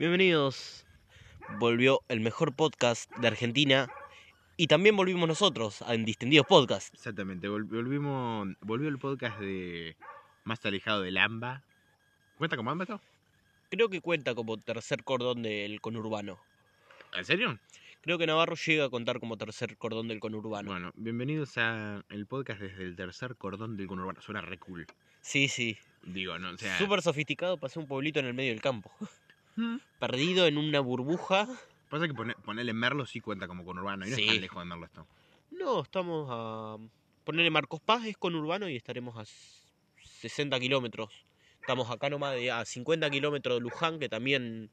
Bienvenidos. Volvió el mejor podcast de Argentina y también volvimos nosotros en Distendidos Podcast. Exactamente, vol- volvimos, volvió el podcast de Más alejado del AMBA. ¿Cuenta como AMBA esto? Creo que cuenta como tercer cordón del conurbano. ¿En serio? Creo que Navarro llega a contar como tercer cordón del conurbano. Bueno, bienvenidos a el podcast desde el tercer cordón del conurbano. Suena re cool. Sí, sí. Digo, no, o sea... Súper sofisticado, pasé un pueblito en el medio del campo. Mm. Perdido en una burbuja. Pasa que pone- ponerle Merlo sí cuenta como conurbano. Y no Sí. es tan lejos de Merlo esto. No, estamos a... Ponerle Marcos Paz es conurbano y estaremos a 60 kilómetros. Estamos acá nomás de, a 50 kilómetros de Luján, que también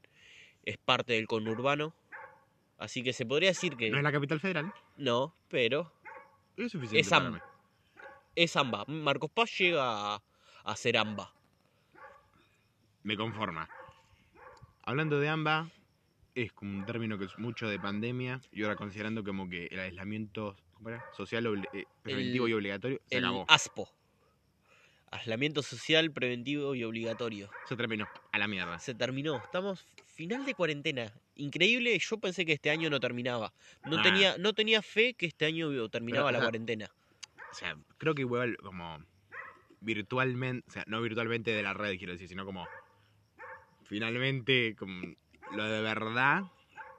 es parte del conurbano. Así que se podría decir que... ¿No es la capital federal? No, pero Es suficiente Es para am- mí. es AMBA. Marcos Paz llega a, a ser AMBA. Me conforma. Hablando de AMBA, es como un término que es mucho de pandemia y ahora considerando como que el aislamiento social eh, preventivo El- y obligatorio se El acabó. ASPO. Aislamiento social preventivo y obligatorio. Se terminó. A la mierda. Se terminó. Estamos final de cuarentena. Increíble. Yo pensé que este año no terminaba. No, Ah. tenía, no tenía fe que este año terminaba Pero, la cuarentena. O sea, creo que igual como virtualmente, o sea, no virtualmente de la red quiero decir, sino como finalmente como lo de verdad,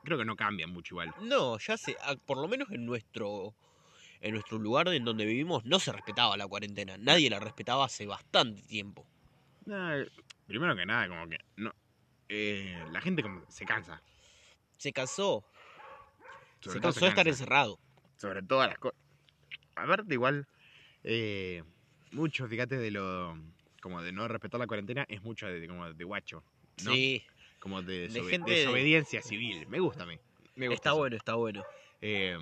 creo que no cambia mucho igual. No, ya se, ah, por lo menos en nuestro, en nuestro lugar en donde vivimos no se respetaba la cuarentena. Nadie la respetaba hace bastante tiempo. Nah, primero que nada, como que no eh, la gente como se cansa. Se cansó. Sobre se cansó de estar encerrado. sobre todas las cosas. Aparte igual, eh, mucho, fíjate, de lo, como de no respetar la cuarentena, es mucho de, como de guacho, ¿no? Sí, Como de, de desobe- gente de- desobediencia civil. Me gusta a mí. Me gusta está eso. bueno, está bueno. Eh,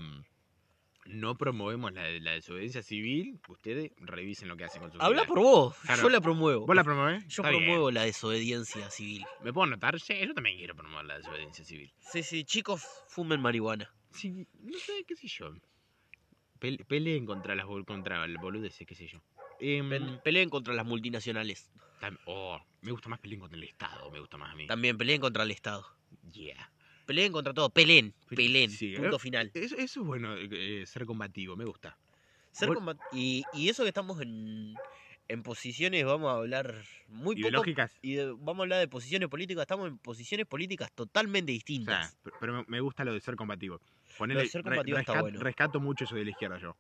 no promovemos la, la desobediencia civil. Ustedes revisen lo que hacen con su Habla por vos, Claro. yo la promuevo. ¿Vos la promovés? Yo Está bien. promuevo la desobediencia civil. ¿Me puedo notar? Sí, yo también quiero promover la desobediencia civil. Sí, sí, chicos, fumen marihuana. Sí, no sé, qué sé yo. Pe- peleen contra las contra el boludeces, qué sé yo. Pe- Peleen contra las multinacionales. Oh, me gusta más peleen contra el Estado, me gusta más a mí. También peleen contra el Estado. Yeah. Peleen contra todo. Peleen, Pe- peleen. sí, punto eh, final. Eso, eso es bueno, eh, ser combativo, me gusta. Ser combat- y, y eso que estamos en, en posiciones, vamos a hablar muy poco. Ideológicas. Y de- vamos a hablar de posiciones políticas. Estamos en posiciones políticas totalmente O sea, distintas. pero- pero me- gusta lo de ser combativo. Ponele, Lo de ser re- combativo está bueno. Rescato mucho eso de la izquierda yo.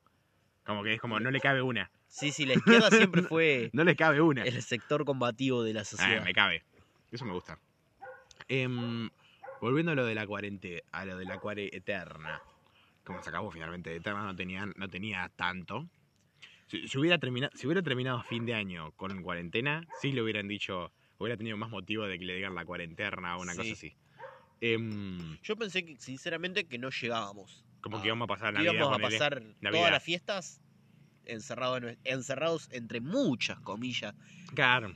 Como que es como, no le cabe una. Sí, sí, la izquierda siempre fue No le cabe una. el sector combativo de la Ah, sociedad. me cabe. Eso me gusta. Em, volviendo a lo de la cuarentena, a lo de la cuare eterna. Como se acabó finalmente, eterna no tenía, no tenía tanto. Si, si hubiera terminado, si hubiera terminado fin de año con cuarentena, sí le hubieran dicho, hubiera tenido más motivo de que le digan la cuarentena o una Sí. cosa así. Em, Yo pensé que, sinceramente que no llegábamos. Como Ah, que íbamos a pasar que Navidad. íbamos a ponele. pasar Navidad. todas las fiestas encerrados, en- encerrados entre muchas comillas. Claro.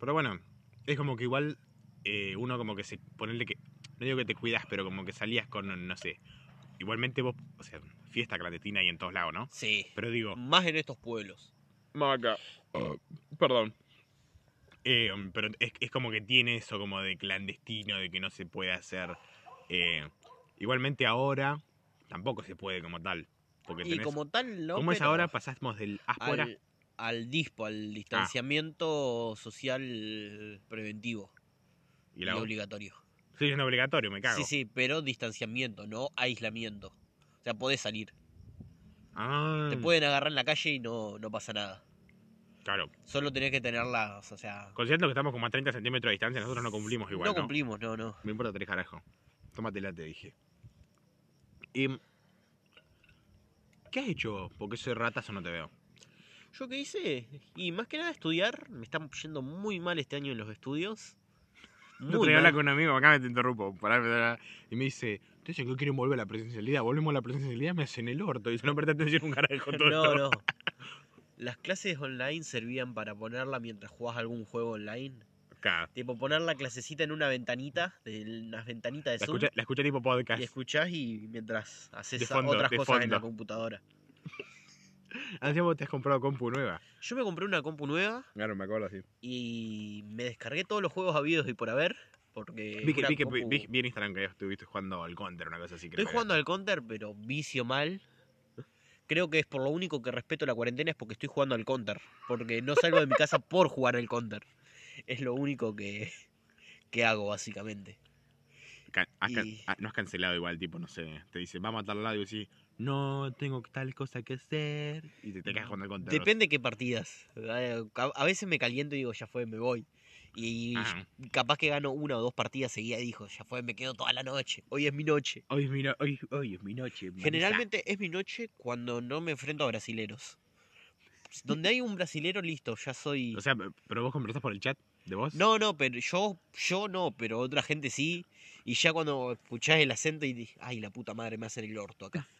Pero bueno, es como que igual eh, uno como que se ponerle que. No digo que te cuidas, pero como que salías con, no sé. Igualmente vos, o sea, fiesta clandestina y en todos lados, ¿no? Sí. Pero digo. Más en estos pueblos. Maca. perdón. Eh, pero es, es como que tiene eso como de clandestino, de que no se puede hacer. eh, igualmente ahora tampoco se puede como tal. Porque Y tenés, como tal, no. ¿Cómo es ahora? Pasamos del áspora. al, al DISPO, al distanciamiento social preventivo y y, la obligatorio. Sí, es obligatorio, me cago. Sí, sí, pero distanciamiento, no aislamiento. O sea, podés salir. Ah, Te pueden agarrar en la calle y no, no pasa nada. Claro. Solo tenés que tenerlas, o sea... Considerando que estamos como a 30 centímetros de distancia, nosotros no cumplimos igual, no ¿no? cumplimos, no, no. Me importa tres carajo. Tómatela, te dije. Y... ¿Qué has hecho? Porque soy ratazo no te veo. ¿Yo qué hice? Y más que nada estudiar. Me están yendo muy mal este año en los estudios. No te hablar con un amigo, acá me te interrumpo. pará, pará, y me dice, entonces que quieren volver a la presencialidad. Volvemos a la presencialidad, me hacen el orto. Y dice, no presta atención un carajo todo No, esto". no. Las clases online servían para ponerla mientras jugás algún juego online. Acá. Tipo, poner la clasecita en una ventanita, de unas ventanitas de La Zoom, escucha, la escucha tipo podcast. y escuchás y mientras haces fondo, otras cosas en la computadora. Encima vos te has comprado compu nueva. Yo me compré una compu nueva Claro, me acuerdo así. y me descargué todos los juegos habidos y por haber, porque... Vi que, vi que compu- vi, vi en Instagram que estuviste jugando al counter, una cosa así. creo Estoy que jugando al counter, pero vicio mal. Creo que es por lo único que respeto la cuarentena es porque estoy jugando al counter. Porque no salgo de mi casa por jugar al counter. Es lo único que, que hago, básicamente. Has y- ah, no has cancelado igual, tipo, no sé, te dice, vamos a tal lado y decís, no, tengo tal cosa que hacer. Y te, te quedas jugando al counter. Depende qué partidas. A veces me caliento y digo, ya fue, me voy. Y Ajá. capaz que gano una o dos partidas seguidas y digo, ya fue, me quedo toda la noche. Hoy es mi noche. Hoy es mi, no- hoy, hoy es mi noche. Marisa. Generalmente es mi noche cuando no me enfrento a brasileros. Donde hay un brasilero, listo, ya soy... O sea, pero vos conversás por el chat de vos. No, no, pero yo, yo no, pero otra gente sí. Y ya cuando escuchás el acento y dices, ay, la puta madre, me hacen el orto acá.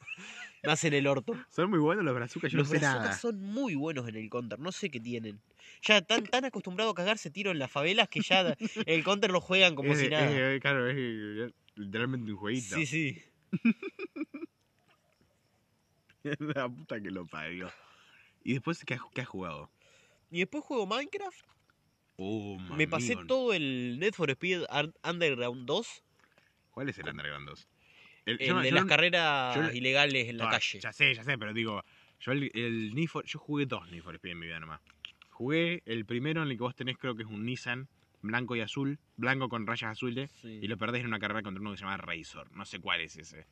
Me hacen el orto. Son muy buenos los brazucas, yo Los no sé brazucas nada. son muy buenos en el counter, no sé qué tienen. Ya tan, tan acostumbrado a cagarse tiro en las favelas que ya el counter lo juegan como Es- si nada. es- claro, es literalmente un jueguito. Sí, sí. la puta que lo parió. ¿Y después qué has, qué has jugado? Y después juego Minecraft. Oh, Me pasé todo el Need for Speed Underground 2. ¿Cuál es el Underground 2? El, El yo- de yo las carreras ilegales en la Ah, calle. Ya sé, ya sé, pero digo, yo el, el Need for- yo jugué dos Need for Speed en mi vida nomás. Jugué el primero en el que vos tenés creo que es un Nissan blanco y azul, blanco con rayas azules, Sí. y lo perdés en una carrera contra uno que se llama Razor. No sé cuál es ese.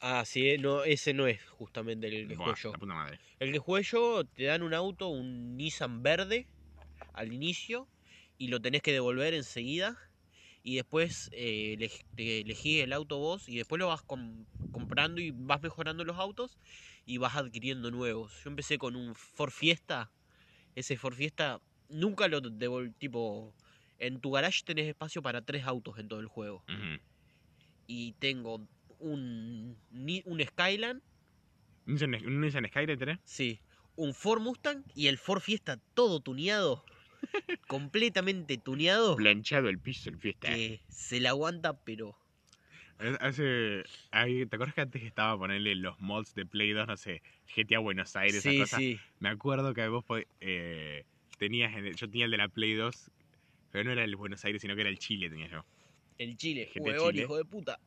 Ah, sí, eh, no, ese no es justamente el que Buah, yo. la puta madre. El que jugué yo, te dan un auto, un Nissan verde, al inicio, y lo tenés que devolver enseguida. Y después eh, elegís el auto vos, y después lo vas com- comprando y vas mejorando los autos, y vas adquiriendo nuevos. Yo empecé con un Ford Fiesta. Ese Ford Fiesta, nunca lo devolví, tipo... En tu garage tenés espacio para tres autos en todo el juego. Y tengo un, un Skyline, ¿Un Nissan, un Nissan Skyline tenés? Sí, un Ford Mustang y el Ford Fiesta todo tuneado, completamente tuneado, Planchado el piso, el fiesta. que se la aguanta, pero Hace, ¿Te acuerdas que antes estaba ponerle los mods de Play 2, no sé, GTA Buenos Aires, sí, esas cosas? sí, Me acuerdo que vos eh, tenías, en el- yo tenía el de la Play 2, pero no era el Buenos Aires, sino que era el Chile, tenía yo. el Chile, Chile. hijo de puta.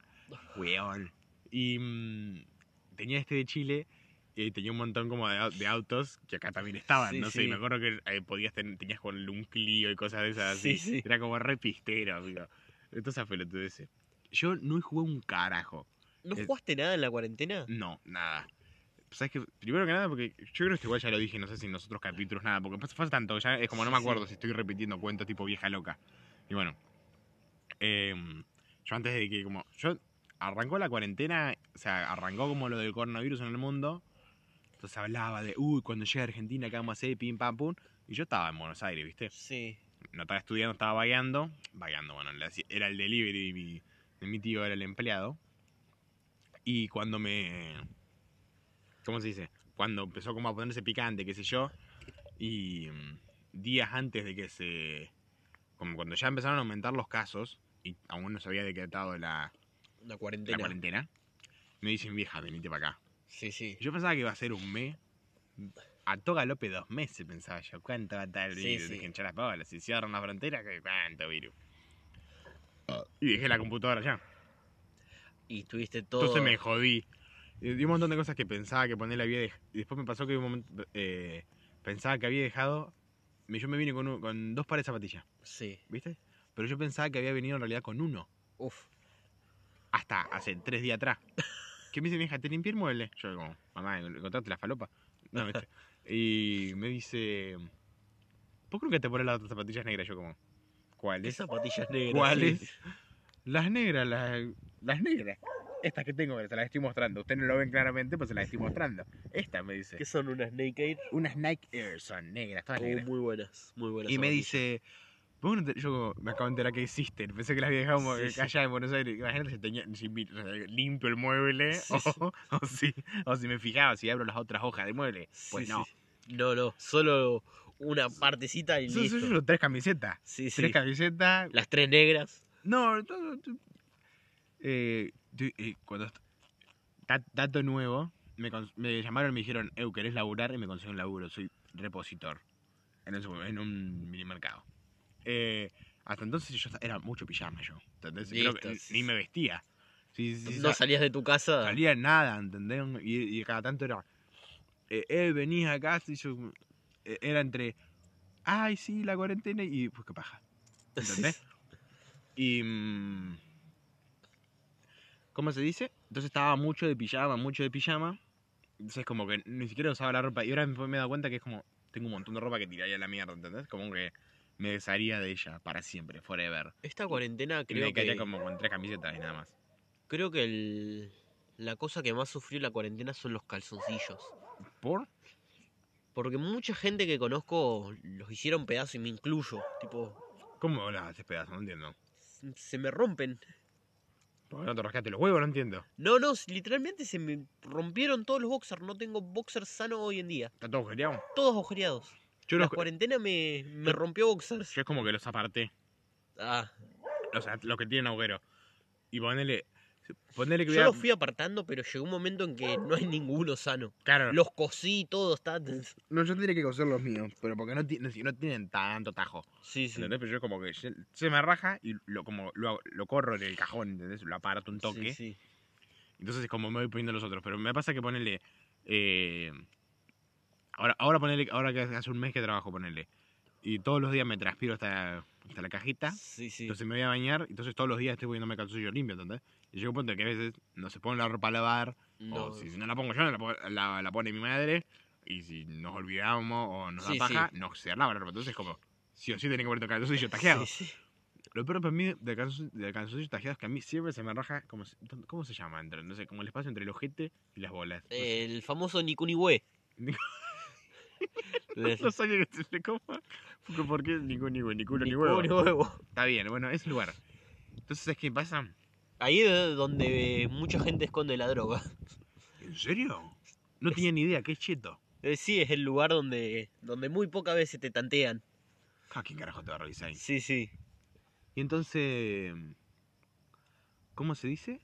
Weón. Y mm, tenía este de Chile y tenía un montón como de, de autos que acá también estaban, Sí, no sé, y sí. me acuerdo que eh, podías ten- tenías con un Clio y cosas de esas Sí, así. sí. Era como re pistero, amigo. Entonces pelotudeces. Yo no jugué un carajo. ¿No Eh, jugaste nada en la cuarentena? No, nada. ¿Sabes qué? Primero que nada, porque yo creo que igual ya lo dije, no sé si en los otros capítulos, nada, porque pasa, pasa tanto, ya es como no me acuerdo si estoy repitiendo cuentos tipo vieja loca. Y bueno, em, yo antes de que como, yo arrancó la cuarentena, o sea, arrancó como lo del coronavirus en el mundo, entonces hablaba de, uy, cuando llegue a Argentina, ¿qué vamos a hacer? Pim, pam, pum. Y yo estaba en Buenos Aires, ¿viste? Sí, No estaba estudiando, estaba vagando. Vagando, bueno, era el delivery de mi, mi tío, era el empleado. Y cuando me. ¿Cómo se dice? Cuando empezó como a ponerse picante, qué sé yo. Y mm, días antes de que se. Como cuando ya empezaron a aumentar los casos. Y aún no se había decretado la, la la cuarentena. cuarentena. Me dicen, vieja, venite para acá. Sí, sí. Yo pensaba que iba a ser un mes. A toga López dos meses, pensaba yo. ¿Cuánto va a estar el Sí, virus? sí. Dije, las bolas. Si cierran la frontera, ¿qué- ¿cuánto virus? Y dejé la computadora ya. Y tuviste todo. Entonces me jodí. Y di un montón de cosas que pensaba que poner había dejado. Y después me pasó que un momento, eh, pensaba que había dejado. Yo me vine con, un- con dos pares de zapatillas, Sí. ¿viste? Pero yo pensaba que había venido en realidad con uno. Uf. Hasta hace tres días atrás. Que me dice, vieja, ¿te limpié el mueble? Yo como, mamá, ¿encontraste la falopa? No, ¿viste? Y me dice, ¿por qué nunca te pones las otras zapatillas negras? Yo como, ¿Qué ¿cuáles? zapatillas negras? ¿Cuáles? sí. Las negras, las, las negras. Estas que tengo, se las estoy mostrando. Ustedes no lo ven claramente, pues se las estoy mostrando. Esta me dice. ¿Qué son unas Naked? Unas Nike Air son negras, todas Oh, negras. muy buenas, muy buenas. Y me dice, vos no te- yo me acabo de enterar que existen. Pensé que las había dejado Sí, sí. allá en Buenos Aires. Imagínate si tenía si limpio el mueble Sí, o, sí. o si, o si me fijaba si abro las otras hojas de mueble. Pues Sí, no. sí. No, no, solo una partecita y listo. son solo tres camisetas. Sí, sí. Tres camisetas. Las tres negras. No, todo- eh, eh, cuando dato nuevo, me, llamaron y me dijeron, Eu, ¿querés laburar? Y me consiguieron un laburo, soy repositor en un, en un minimercado. Eh, Hasta entonces yo era mucho pijama yo. ¿entendés? Ni me vestía. Sí, sí, sí, no sa- salías de tu casa. salía nada, ¿entendés? Y, y cada tanto era, eh, eh, venís acá, y yo, eh, era entre, ay, sí, la cuarentena, y pues qué paja, ¿entendés? y, mm, ¿cómo se dice? Entonces estaba mucho de pijama, mucho de pijama, entonces como que ni siquiera usaba la ropa, y ahora me me he dado cuenta que es como, tengo un montón de ropa que tiraría a la mierda, ¿entendés? Como que me desharía de ella para siempre, forever. Esta cuarentena creo me quedaría que, como con tres camisetas y nada más. creo que el- la cosa que más sufrió la cuarentena son los calzoncillos. ¿Por? Porque mucha gente que conozco los hicieron pedazos y me incluyo. Tipo, ¿Cómo las haces pedazos? No entiendo. se me rompen. ¿Por qué no te rascaste los huevos? No entiendo. No, no, literalmente se me rompieron todos los boxers. No tengo boxers sanos hoy en día. ¿Está todo agujereado? Todos agujereados. Yo, la los, cuarentena me, me Yo- rompió boxers. yo es como que los aparté. Ah, O sea, los que tienen agujero. Y ponele. Ponele que yo a- los fui apartando, pero llegó un momento en que no hay ninguno sano. Claro. Los cosí, todo está. No, yo tendría que coser los míos. Pero porque no, ti- no, no tienen tanto tajo. Sí, sí. ¿Entendés? Pero yo como que se, me raja y lo, como, lo, lo corro en el cajón, ¿entendés? Lo aparato un toque. Sí, sí. Entonces es como me voy poniendo los otros. Pero me pasa que ponerle. Eh, ahora, ahora ponerle. Ahora que hace un mes que trabajo, ponerle. Y todos los días me transpiro hasta, hasta la cajita. Sí, sí. Entonces me voy a bañar. Entonces todos los días estoy poniéndome calzoncillo limpio, ¿entendés? Y llega un punto que a veces no se pone la ropa a lavar. No. O si, si no la pongo yo, la, la- la pone mi madre. Y si nos olvidamos o nos Sí, da paja, no se lava la ropa. Entonces como. Sí o sí tenés que ponerte calzoncillo tajeado. Sí, sí. Lo peor para mí de calzoncillo, calzoncillo tajeado es que a mí siempre se me raja. Como, ¿Cómo se llama? Entre, no sé, como el espacio entre el ojete y las bolas. No sé. El famoso Nikunihue. Les- No sabía que se cómo. Porque ¿Por qué ningún ni, ni culo ni Ni huevo? ni huevo. Está bien, bueno, ese lugar. Entonces, ¿sabes qué pasa? Ahí es donde mucha gente esconde la droga. ¿En serio? No tenía ni idea, qué cheto. Eh, Sí, es el lugar donde, donde muy pocas veces te tantean. Ah, ¿quién carajo te va a revisar ahí? Sí, sí. Y entonces, ¿cómo se dice?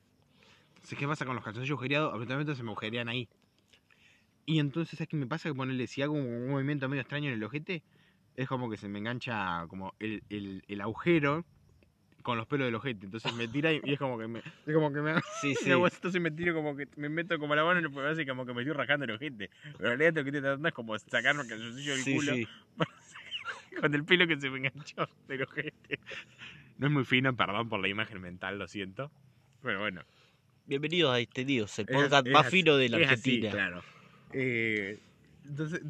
¿Sabes qué pasa con los calzoncillos agujereados? Absolutamente se me agujerean ahí. Y entonces, ¿sabes qué me pasa? Que ponerle, si hago un, un movimiento medio extraño en el ojete, es como que se me engancha como el, el, el agujero con los pelos del ojete. Entonces me tira y, y es como que me, es como que me, Sí, Sí. entonces me tiro como que me meto como la mano en el pueblo y como que me estoy rajando el ojete. Pero en realidad lo que estoy tratando es como sacarme el calzoncillo del Sí, culo sí. con el pelo que se me enganchó del ojete. No es muy fino, perdón por la imagen mental, lo siento. Pero bueno. Bienvenidos a Extendidos, el Es- podcast es más así, fino de la es así, Argentina. claro. Eh, entonces,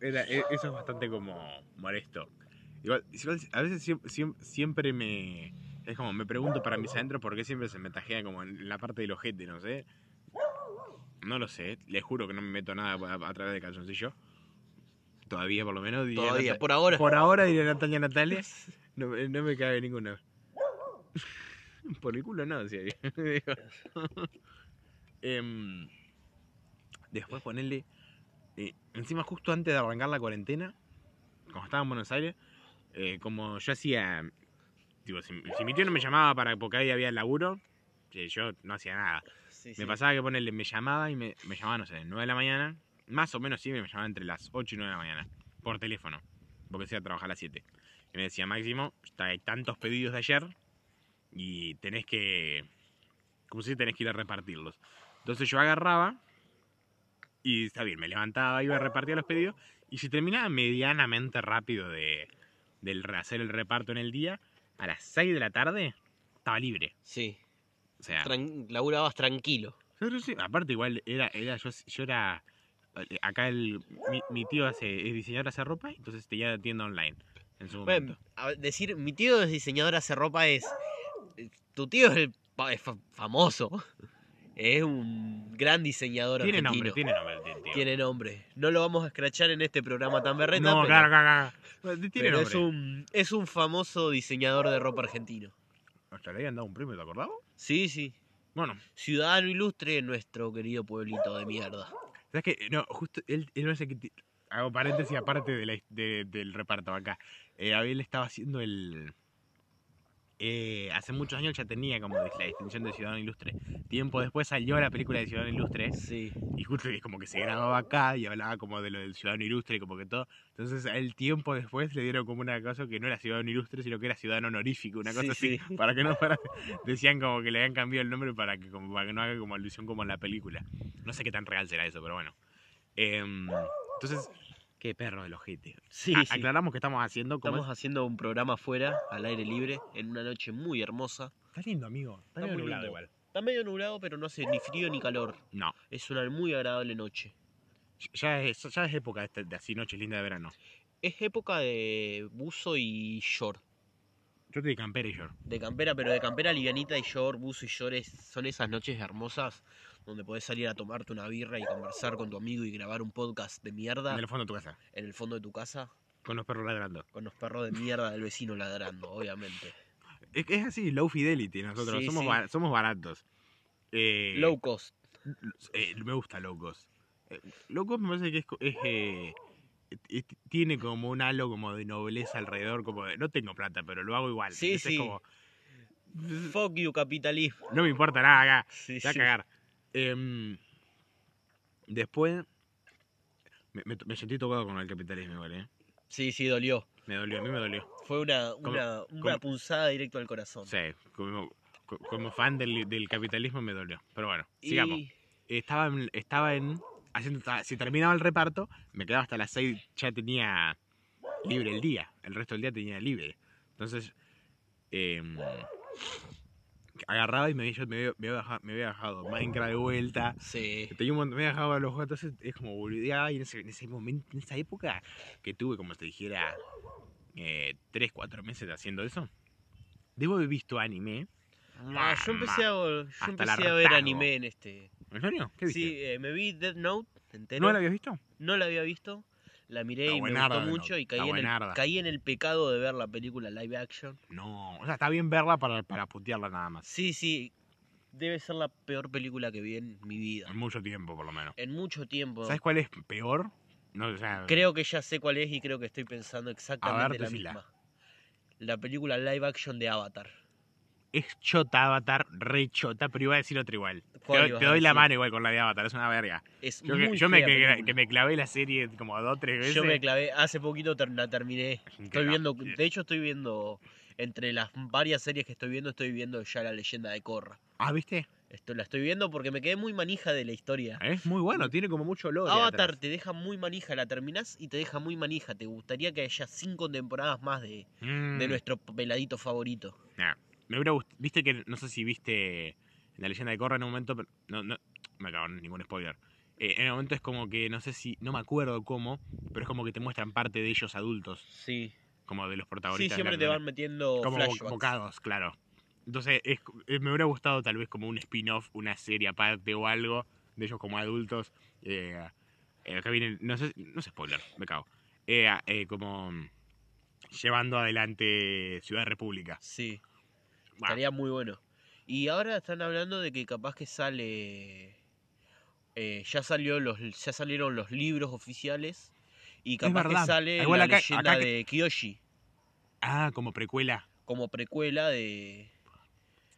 era- e- eso es bastante como molesto. Igual, igual a veces siempre, siempre me. Es como, me pregunto para mis adentros por qué siempre se me tajea como en la parte del ojete, no sé. No lo sé, les juro que no me meto nada a, a través de calzoncillo. Todavía, por lo menos. diría Todavía, por ahora. por ahora, diría Natalia Natalia. No, no me cabe ninguna. Por el culo no, decía. Digo. Después ponerle. eh, encima, justo antes de arrancar la cuarentena, como estaba en Buenos Aires, eh, como yo hacía. Digo, si, si mi tío no me llamaba para porque ahí había laburo, eh, yo no hacía nada. Sí, Me sí. pasaba que ponerle, me llamaba y me, me llamaba, no sé, 9 de la mañana. Más o menos sí, me llamaba entre las 8 y 9 de la mañana. Por teléfono. Porque se iba a trabajar a las 7. Y me decía, Máximo, hay tantos pedidos de ayer. Y tenés que. Como si tenés que ir a repartirlos. Entonces yo agarraba. Y está bien, me levantaba, iba a repartir los pedidos. Y si terminaba medianamente rápido de, hacer el reparto en el día, a las 6 de la tarde estaba libre. Sí. O sea, Tran- laburabas tranquilo. Pero sí, aparte igual era, era yo, yo era acá el mi, mi tío hace es diseñador hace ropa, entonces tenía tienda online en su momento. Bueno, decir, mi tío es diseñador, hace ropa, es. Tu tío es, el, es fa- famoso. Es un gran diseñador tiene argentino. nombre, tiene nombre el tío. Tiene nombre. No lo vamos a escrachar en este programa tan berreta. no, pero, claro, claro, claro. Tiene pero nombre. es un es un famoso diseñador de ropa argentino. Hasta le habían dado un premio, ¿te acordabas? Sí, sí. Bueno, Ciudadano ilustre en nuestro querido pueblito de mierda. ¿sabes qué? No, justo él, él no qué. ti- Hago paréntesis aparte de la- de- del reparto acá. Eh, a él estaba haciendo el. Eh, hace muchos años ya tenía como la distinción de ciudadano ilustre. Tiempo después salió la película de ciudadano ilustre Sí. y justo como que se grababa acá y hablaba como de lo del ciudadano ilustre y como que todo. Entonces el tiempo después le dieron como una cosa que no era ciudadano ilustre, sino que era ciudadano honorífico, una cosa Sí, así. sí. Para que no fuera, decían como que le habían cambiado el nombre para que, como, para que no haga como alusión como en la película. No sé qué tan real será eso, pero bueno. Em, entonces, qué perro del ojete. Sí, sí. Aclaramos que estamos haciendo como... Estamos haciendo un programa afuera, al aire libre, en una noche muy hermosa. Está lindo, amigo. Está, Está medio muy nublado lindo. igual. Está medio nublado, pero no hace ni frío ni calor. No, Es una muy agradable noche. ya es, ya es época de, este- de así noches lindas de verano. Es época de buzo y short. Yo te di campera y short. De campera, pero de campera livianita y short, buzo y short es- son esas noches hermosas donde podés salir a tomarte una birra y conversar con tu amigo y grabar un podcast de mierda En el fondo de tu casa. en el fondo de tu casa Con los perros ladrando. con los perros de mierda del vecino ladrando, obviamente. Es, es así, low fidelity nosotros. Sí, somos, sí. somos baratos. Eh, Low cost. eh, me gusta low cost. Eh, low cost me parece que es, es, eh, tiene como un halo como de nobleza alrededor, como de, no tengo plata, pero lo hago igual. Sí, Entonces es sí. como, Fuck you, capitalismo. no me importa nada acá. Sí, va a sí. cagar. Em, después, me, me- me sentí tocado con el capitalismo igual, ¿eh? Sí, sí, dolió. Me dolió, a mí me dolió. Fue una, Como- una, una como- punzada directo al corazón. Sí, como, co- como fan del, del capitalismo me dolió. Pero bueno, sigamos. Estaba en, estaba en haciendo, si terminaba el reparto, me quedaba hasta las 6, ya tenía libre el día. El resto del día tenía libre. Entonces, em, agarraba y me, había- me, había bajado, me había bajado Minecraft de vuelta. sí. Tenía un montón- me había bajado a los juegos, entonces es como boludeaba y en ese, en ese momento, en esa época que tuve, como te dijera, 3, 4 meses haciendo eso, debo haber visto anime. Ah, yo empecé a, yo empecé a ver anime en este. ¿En serio? ¿Qué viste? Sí, eh, me vi Death Note entero. ¿No la habías visto? No la había visto. La miré y me gustó mucho y caí en, el, buenarda. caí en el pecado de ver la película live action. No, o sea, está bien verla para, para putearla nada más. Sí, sí. Debe ser la peor película que vi en mi vida. En mucho tiempo, por lo menos. En mucho tiempo. ¿Sabes cuál es peor? No, o sea, Creo que ya sé cuál es y creo que estoy pensando exactamente la misma. La película live action de Avatar. Es chota Avatar, re chota, pero iba a decir otra igual. Te, ¿Cuál doy- te la mano igual con la de Avatar, es una verga. Es Yo, muy que, yo me, que, me clavé la serie como dos o tres veces. Yo me clavé, hace poquito ter- la terminé. Es Estoy viendo, de hecho estoy viendo, entre las varias series que estoy viendo, estoy viendo ya la leyenda de Korra. Ah, ¿viste? Esto, la estoy viendo porque me quedé muy manija de la historia. Es muy bueno, tiene como mucho lore Avatar atrás. te deja muy manija, la terminás y te deja muy manija. Te gustaría que haya cinco temporadas más de, Mm, de nuestro peladito favorito. nah. Me hubiera gust- Viste que, no sé si viste la leyenda de Korra en un momento, pero no, no, me en ningún spoiler. Eh, en un momento es como que, no sé si, no me acuerdo cómo, pero es como que te muestran parte de ellos adultos, Sí. como de los Sí, protagonistas. la siempre te van metiendo como flashbacks. bocados, claro. Entonces, es- eh, me hubiera gustado tal vez como un spin-off, una serie aparte o algo de ellos como adultos. Eh, eh, acá viene, no sé, no sé spoiler, me cago. Eh, eh, como llevando adelante Ciudad República. Sí, estaría muy bueno. Y ahora están hablando de que capaz que sale... eh, ya, salió los, ya salieron los libros oficiales y capaz que sale Igual la acá- leyenda acá que- de Kyoshi ah, como precuela. como precuela de,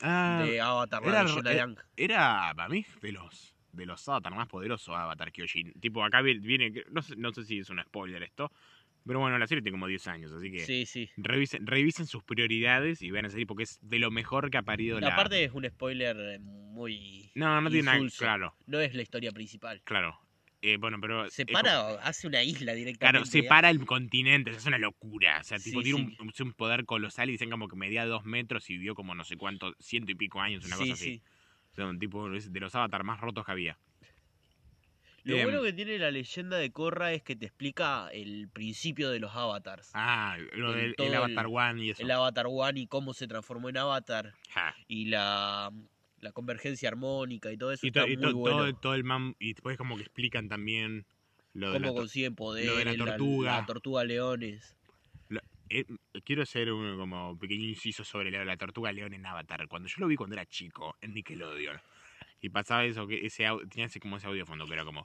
Ah, de Avatar, la era- leyenda de era- era para mí de los de los Avatar más poderosos Avatar Kyojin. Tipo, acá vi- viene, no sé, no sé si es un spoiler esto, pero bueno, la serie tiene como 10 años, así que... Sí, sí. Revisen, revisen sus prioridades y vean a serie porque es de lo mejor que ha parido la. Aparte es un spoiler eh, muy... no, no tiene nada. Claro, No es la historia principal. claro. Eh, bueno, pero. Se es para, hace una isla directamente. Claro, separa el continente, es una locura. O sea, tipo, Sí, tiene un, un poder colosal y dicen como que medía dos metros y vivió como no sé cuánto, ciento y pico años, una cosa así. sí. O sea, un tipo de los avatar más rotos que había. Lo Em, bueno que tiene la leyenda de Korra es que te explica el principio de los avatars. Ah, lo El- del el el- Avatar One y eso. El Avatar One y cómo se transformó en Avatar. Ja. Y la, la convergencia armónica y todo eso Y, está to- y muy to- bueno. todo, todo el. Y después como que explican también lo de cómo consiguen poder, lo de la la, tortuga. la tortuga leones. Eh, quiero hacer un como pequeño inciso sobre la, la tortuga león en Avatar. Cuando yo lo vi cuando era chico en Nickelodeon y pasaba eso que ese tenía ese como ese audio de fondo que era como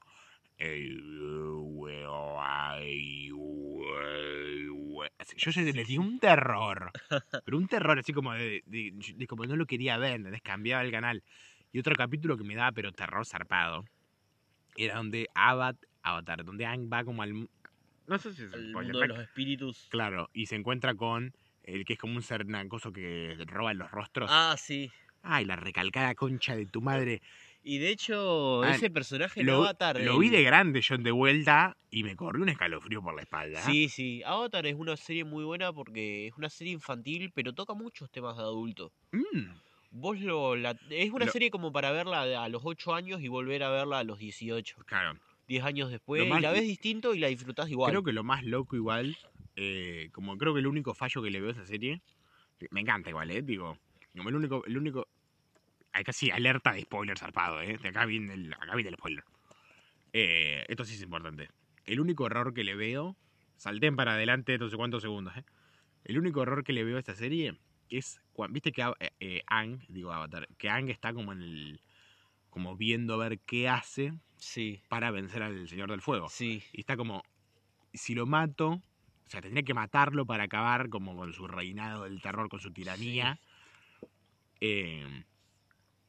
"Hey, where are you? Where- güey. Así- Yo le di un terror. Pero un terror así como de, de- de como no lo quería ver, ¿entendés? Cambiaba el canal. Y otro capítulo que me daba pero terror zarpado. Era donde Avat, Avatar, donde Aang va como al... No sé si es El mundo de los espíritus. Claro, y se encuentra con el que es como un ser que roba los rostros. Ah, sí. Ay, la recalcada concha de tu madre. Y de hecho, Ah, ese personaje Lo, Avatar. lo vi de grande yo de vuelta y me corrió un escalofrío por la espalda. Sí, sí. Avatar es una serie muy buena porque es una serie infantil, pero toca muchos temas de adulto. Mm, Vos lo. La, es una Lo- serie como para verla a los 8 años y volver a verla a los 18. claro. 10 años después. Y la ves distinto y la disfrutás igual. Creo que lo más loco igual, eh, como creo que el único fallo que le veo a esa serie, me encanta igual, ¿eh? Digo, como el único, el único, hay casi alerta de spoiler zarpado, ¿eh? De acá viene el, acá viene el spoiler. Eh, esto sí es importante. El único error que le veo, salten para adelante no sé cuántos segundos, ¿eh? El único error que le veo a esta serie es, cua- viste que eh, eh, Aang, digo Avatar, que Aang está como en el, como viendo a ver qué hace Sí, para vencer al Señor del Fuego. sí. Y está como, si lo mato, o sea, tendría que matarlo para acabar como con su reinado del terror, con su tiranía. Eh,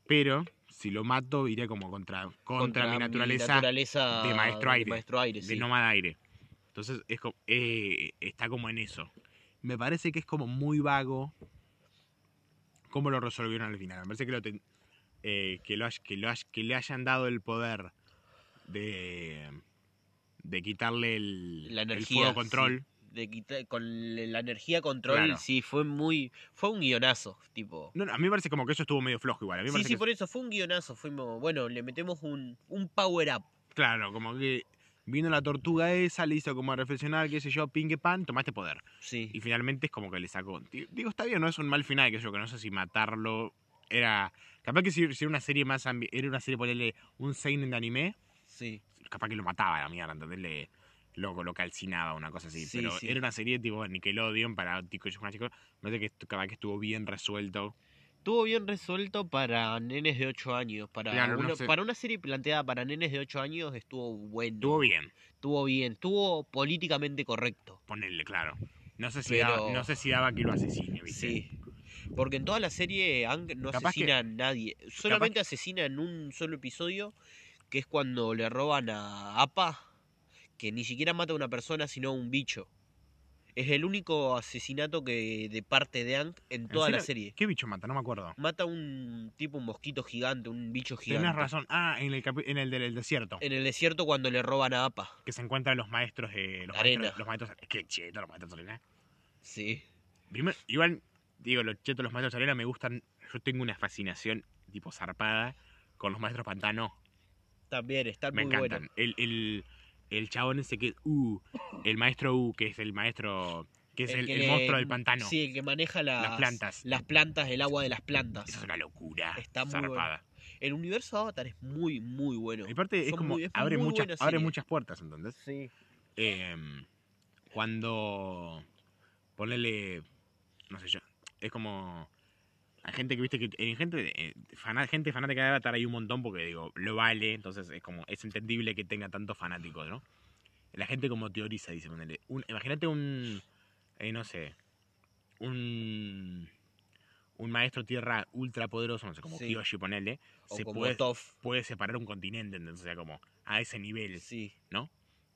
pero si lo mato, iré como contra, contra, mi naturaleza naturaleza de maestro aire, maestro aire, de sí. nómada aire. Entonces es como, eh, está como en eso. Me parece que es como muy vago cómo lo resolvieron al final. Me parece que, lo ten- eh, que, lo que, lo que le hayan dado el poder de, de quitarle el, La el fuego control. sí. De quitar, con la energía control, Claro. sí, fue muy. Fue un guionazo, tipo. No, no, a mí me parece como que eso estuvo medio flojo igual. A mí me Sí, sí, que- por eso fue un guionazo. Fuimos, bueno, le metemos un, un power up. Claro, como que vino la tortuga esa, le hizo como a reflexionar, qué sé yo, ping que pan, tomaste poder. Sí. Y finalmente es como que le sacó. Di- Digo, está bien, no es un mal final, que yo, que no sé si matarlo era. Capaz que si, si era una serie más. ambi- Era una serie, ponerle un seinen de anime, Sí. capaz que lo mataba la mierda, ¿entendés? Lo, lo calcinaba, una cosa así. Sí, Pero sí. era una serie tipo Nickelodeon para chicos y chicos. Me parece que estu- capaz que estuvo bien resuelto. Estuvo bien resuelto para nenes de 8 años. Para, Claro, no una, sé. para una serie planteada para nenes de 8 años estuvo bueno. Estuvo bien, Estuvo bien. Estuvo políticamente correcto. ponerle, claro. No sé si, Pero- daba, no sé si daba que lo asesine, ¿viste? Sí. Porque en toda la serie Ang no Capaz asesina a nadie. Solamente asesina en un solo episodio, que es cuando le roban a Apa, que ni siquiera mata a una persona, sino a un bicho. Es el único asesinato que de parte de Ang en ¿En toda la serie. ¿Qué bicho mata? No me acuerdo. Mata un tipo, un mosquito gigante, un bicho gigante. Tenés razón. Ah, en el, en el del desierto. En el desierto cuando le roban a Apa. Que se encuentran los maestros de. Los Arena. maestros, los maestros. Es que cheto, los maestros de arena. Sí. Primero, igual, digo, los chetos, los maestros de arena me gustan. Yo tengo una fascinación tipo zarpada con los maestros pantano. También, están Me muy encantan. buenos. El, el, el chabón ese que. Uh, el maestro U, que es el maestro. Que es el, que el le- monstruo del pantano. Sí, el que maneja las, Las plantas. Las plantas, el agua de las plantas. Es una locura. Está muy zarpada. El universo Avatar es muy, muy bueno. Y aparte es como. muy- es abre, muy muchas, buena abre muchas puertas, ¿entendés? Sí. Eh, cuando ponerle no sé yo es como hay gente que viste que en gente eh, gente fanática de Avatar hay un montón porque digo lo vale entonces es como es entendible que tenga tantos fanáticos no la gente como teoriza dice ponele imagínate un eh, no sé un un maestro tierra ultra poderoso no sé como Sí. Kyoshi ponerle O se como puede separar un continente entonces o sea como a ese nivel Sí.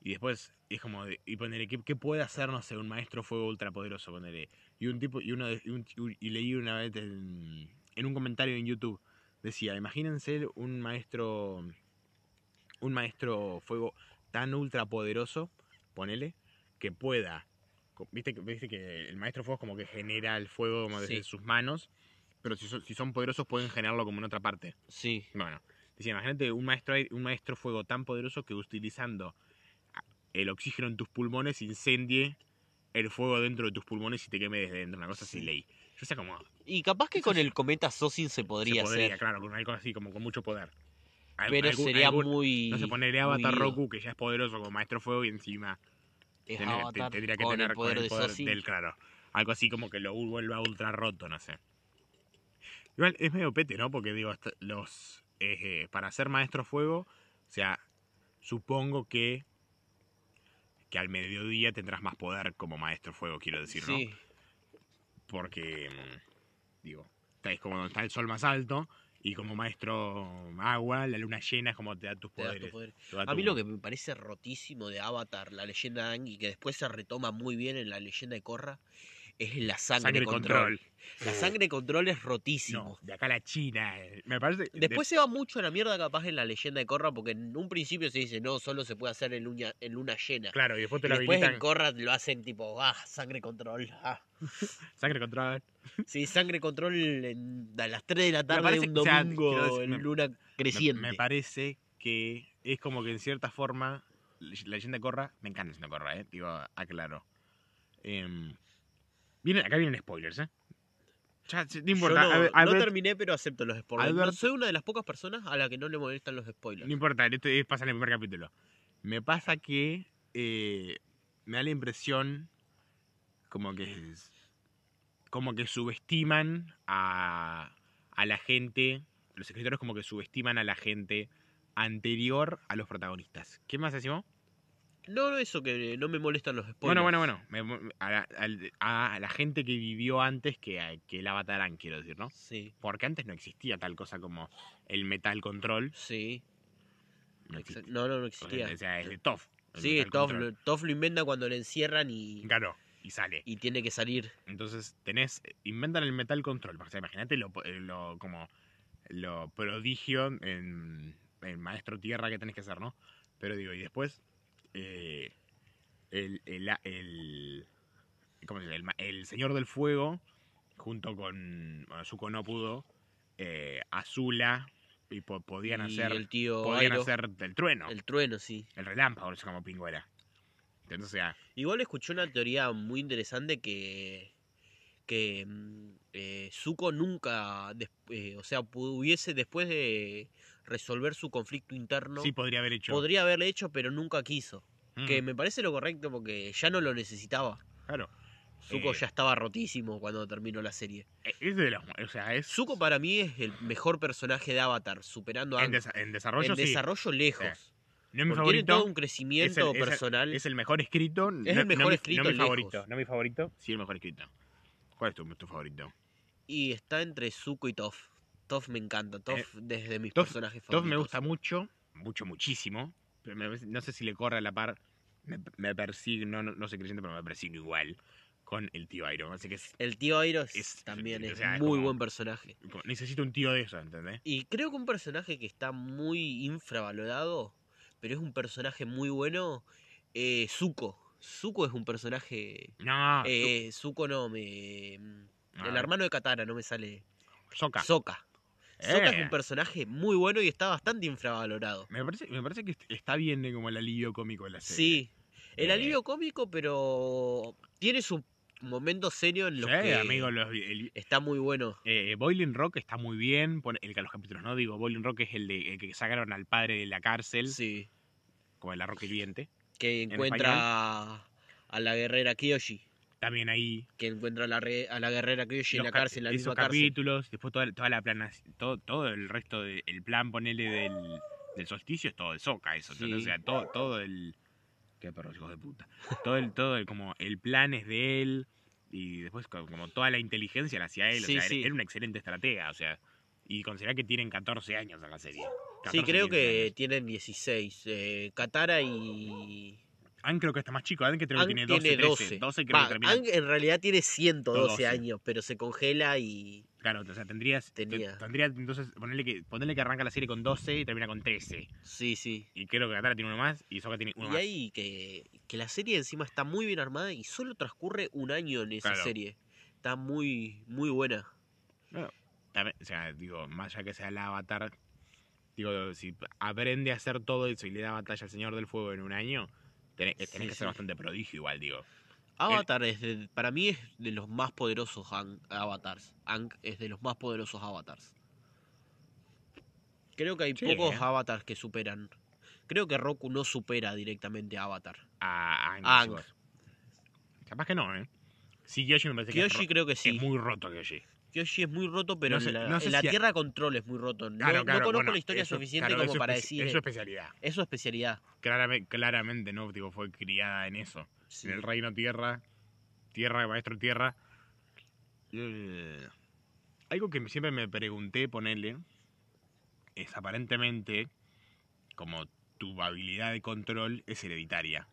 Y después es como, de- y ponerle, ¿qué, qué puede hacer, no sé, un maestro fuego ultrapoderoso? Ponerle. Y un tipo, y uno de- y, un- y leí una vez en, en un comentario en YouTube, decía, imagínense un maestro, un maestro fuego tan ultrapoderoso, ponele, que pueda, viste, que- viste que el maestro fuego es como que genera el fuego como desde Sí. sus manos, pero si son, si son poderosos pueden generarlo como en otra parte. Sí. Bueno, decía, imagínate un maestro, un maestro fuego tan poderoso que utilizando el oxígeno en tus pulmones incendie el fuego dentro de tus pulmones y te queme desde dentro, una cosa así Sí. ley. Yo sé como Y capaz que con el cometa Sosin se podría, se podría, hacer. claro, con algo así como con mucho poder. Al- Pero algún- sería algún- muy. No se ponerle Avatar muy- Roku, que ya es poderoso como maestro fuego y encima es tener- te- Avatar tendría que con tener el poder con el de poder del claro. Algo así como que lo vuelva ultra roto, no sé. Igual es medio pete, ¿no? Porque digo, los eh, eh, para ser maestro fuego, o sea, supongo que que al mediodía tendrás más poder como maestro fuego, quiero decir, ¿no? Sí, Porque, mm, digo, es como donde está el sol más alto y como maestro agua, la luna llena es como te da tus te da tu poderes. poder. A mí lo que me parece rotísimo de Avatar, la leyenda de y que después se retoma muy bien en la leyenda de Korra, es la sangre, Sangre control. control. La sangre control es rotísimo. No, de acá a la China. eh, Me parece. de- Después se va mucho a la mierda capaz en la leyenda de Korra, porque en un principio se dice, no, solo se puede hacer en luna, en luna llena. claro, y después te Y lo después habilitan. en Korra lo hacen tipo, ah, sangre control. Ah. Sangre control. Sí, sangre control en- a las 3 de la tarde parece- un o sea, domingo en me- luna creciente. me parece que es como que en cierta forma. La leyenda de Corra. Me encanta la leyenda de Corra, eh. Digo, aclaro. Em, vienen, acá vienen spoilers, eh. Ya, no Yo terminé, pero acepto los spoilers. No, soy una de las pocas personas a la que no le molestan los spoilers. No importa, esto es- pasa en el primer capítulo. Me pasa que eh, me da la impresión como que como que subestiman a, a la gente, los escritores como que subestiman a la gente anterior a los protagonistas. ¿Qué más decimos? No, no, eso que no me molestan los spoilers. Bueno, bueno, bueno. me- a, a la gente que vivió antes que, que el Avatarán, quiero decir, ¿no? Sí, Porque antes no existía tal cosa como el Metal Control. sí. No. No, no, no existía. o sea, es de Toff. Sí, Toff, lo- inventa cuando le encierran y, Claro, y sale. y tiene que salir. Entonces, tenés, inventan el Metal Control. O sea, imagínate lo, eh, lo, como, lo prodigio en, en Maestro Tierra que tenés que hacer, ¿no? Pero digo, y después, eh, el, el, el, ¿cómo se dice? El, Señor del Fuego, junto con, bueno, Zuko no pudo, eh, Azula, y po- podían y hacer, el tío podían Airo, hacer el trueno, el trueno, sí. el relámpago, no sé cómo pingo era. Entonces, o sea, Igual escuché una teoría muy interesante que que mm, eh, Zuko nunca, eh, o sea, pudiese después de resolver su conflicto interno, sí podría haber hecho. podría haberle hecho, pero nunca quiso. Mm, Que me parece lo correcto porque ya no lo necesitaba. Claro. Zuko Eh, ya estaba rotísimo cuando terminó la serie. Eh, Es de los, o sea, es Zuko para mí es el mejor personaje de Avatar, superando a en, Aang. desa- en desarrollo en sí. desarrollo lejos. No es mi Porque tiene todo favorito. un crecimiento es el- es el- personal. Es el mejor escrito. no- el no mejor mi- escrito No mi favorito. No mi favorito. Sí, el mejor escrito. ¿Cuál es tu, tu favorito? Y está entre Zuko y Toph. Toph me encanta. Toph desde mis Toph- personajes favoritos. Todos me gusta mucho. Mucho, muchísimo. Pero me no sé si le corre a la par. Me, me persigue, no, no, no soy creyente, pero me persigue igual. Con el tío Iron. Así que es- El tío Airo es- Es- también o es sea, es muy como- buen personaje. como- necesito un tío de eso, ¿entendés? Y creo que un personaje que está muy infravalorado, pero es un personaje muy bueno, eh, Zuko. Zuko es un personaje... No, Eh, Zuko no, me... Ah. El hermano de Katara, no me sale... Sokka. Sokka. Sokka es Eh. un personaje muy bueno y está bastante infravalorado. Me parece, me parece que est- está bien como el alivio cómico de la serie. Sí. El Eh. alivio cómico, pero tiene su momento serio en los Sí, que amigo, los- el, está muy bueno. Eh, Boiling Rock está muy bien, el que los capítulos no digo, Boiling Rock es el, de, el que sacaron al padre de la cárcel, Sí. como el arroz hirviente. Que En encuentra a, a la guerrera Kyoshi. También ahí Que encuentra a la, re- a la guerrera Kyoshi en la cárcel, la esos misma cárcel. capítulos, después toda, toda la plana, todo, todo el resto del plan, ponele del, del solsticio, es todo de soca eso, o sea, todo, todo el... Qué perros hijos de puta. Todo el, todo el, como el plan es de él y después co- como toda la inteligencia la hacía él, Sí, o sea, era- sí. era un excelente estratega, o sea, y considerar que tienen 14 años en la serie. Sí, 14, creo 15 que años. tienen 16. Eh, Katara y. Aang creo que está más chico, Aang creo que tiene 12, tiene 13, 12. 12 creo Va, que termina. Aang en realidad tiene 112 12. años, pero se congela y. Claro, o sea, tendrías, te- Tenía. tendría entonces ponerle que, ponerle que arranca la serie con 12 y termina con 13. Sí, sí. Y creo que Katara tiene uno más y Sokka tiene uno Y más. ahí que, que la serie encima está muy bien armada y solo transcurre un año en esa Claro. serie. Está muy, muy buena. También, o sea, digo, más allá que sea el avatar, digo, si aprende a hacer todo eso y le da batalla al Señor del Fuego en un año, tenés, tenés Sí, que ser sí. bastante prodigio igual, digo. Avatar es de- para mí es de los más poderosos avatars. Es de los más poderosos avatars. Creo que hay Sí. pocos avatars que superan. Creo que Roku no supera directamente a Avatar. A decís vos. Capaz que no, ¿eh? Sí, Kyoshi me parece que es creo que es, sí. muy roto Kyoshi. Kyoshi es muy roto, pero No sé- en la, no sé en la si a- tierra control es muy roto. No, Claro, no claro, conozco bueno, la historia eso- suficiente claro, como para decir. Es su especialidad. Es su especialidad. Claramente, claramente no, tipo, fue criada en eso. Sí. En el reino tierra, tierra, maestro tierra. Eh, algo que siempre me pregunté, ponerle, es aparentemente como tu habilidad de control es hereditaria.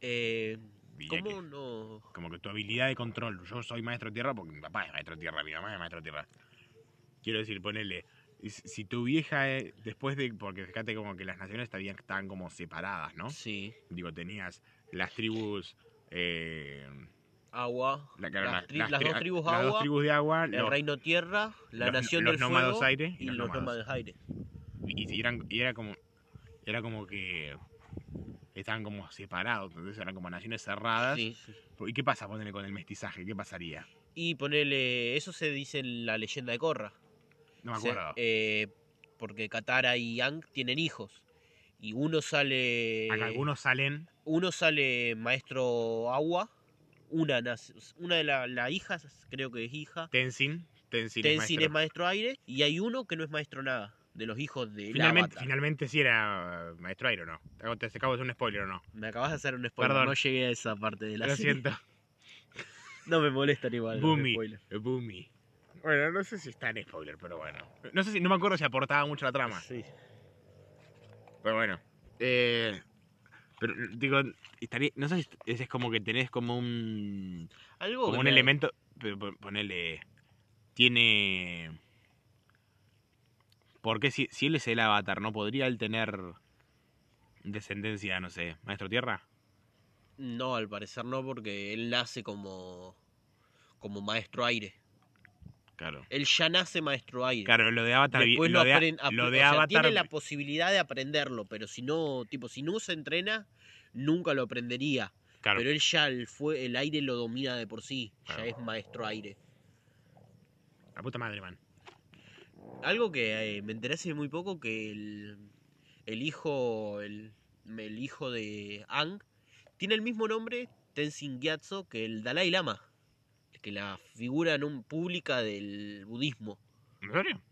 Eh, ¿Cómo que- no? como que tu habilidad de control, yo soy maestro tierra porque mi papá es maestro tierra, mi mamá es maestro tierra. Quiero decir, ponele, si tu vieja, eh, después de, porque fíjate como que las naciones estaban, estaban como separadas, ¿no? Sí. Digo, tenías las tribus, eh, Agua. la- las, la- tri- las las tri- dos tribus las dos tribus de agua, el los- reino tierra, la los- nación los del nómados fuego aire y, y los nómadas. nómadas aire. y, y y era como, era como que estaban como separados, entonces eran como naciones cerradas. Sí, sí. ¿Y qué pasa, ponele, con el mestizaje? ¿Qué pasaría? Y ponele, eso se dice en la leyenda de Korra. No me acuerdo. eh, porque Katara y Aang tienen hijos. Y uno sale. Acá algunos salen Uno sale maestro agua. Una nace, una de las la hijas, creo que es hija. Tenzin, Tenzin, es Tenzin maestro. es maestro aire. Y hay uno que no es maestro nada. De los hijos de Finalmente, Avatar. finalmente sí era uh, maestro aire, ¿o no? Te acabo- de hacer un spoiler, ¿o no? Me acabas de hacer un spoiler. Perdón. No llegué a esa parte de la Lo serie. siento. No me molestan igual. Boomy. Boomy. Bueno, no sé si está en spoiler, pero bueno. No sé si, no me acuerdo si aportaba mucho la trama. Sí. Pero bueno. Eh, pero digo, estaría, no sé si es, es como que tenés como un Algo como un me- elemento, pero ponele tiene porque si, si él es el avatar, no podría él tener descendencia, no sé, maestro tierra? No, al parecer no, porque él nace como. como maestro aire. Claro. Él ya nace maestro aire. Claro, lo de avatar Después lo, lo, de, aprende. lo de avatar tiene la posibilidad de aprenderlo, pero si no, tipo, si no se entrena, nunca lo aprendería. claro, Pero él ya el, fue, el aire lo domina de por sí, Claro. ya es maestro aire. la puta madre, man. Algo que eh, me enteré hace muy poco que el, el hijo el, el hijo de Ang tiene el mismo nombre Tenzin Gyatso que el Dalai Lama, que la figura pública del budismo. ¿En serio?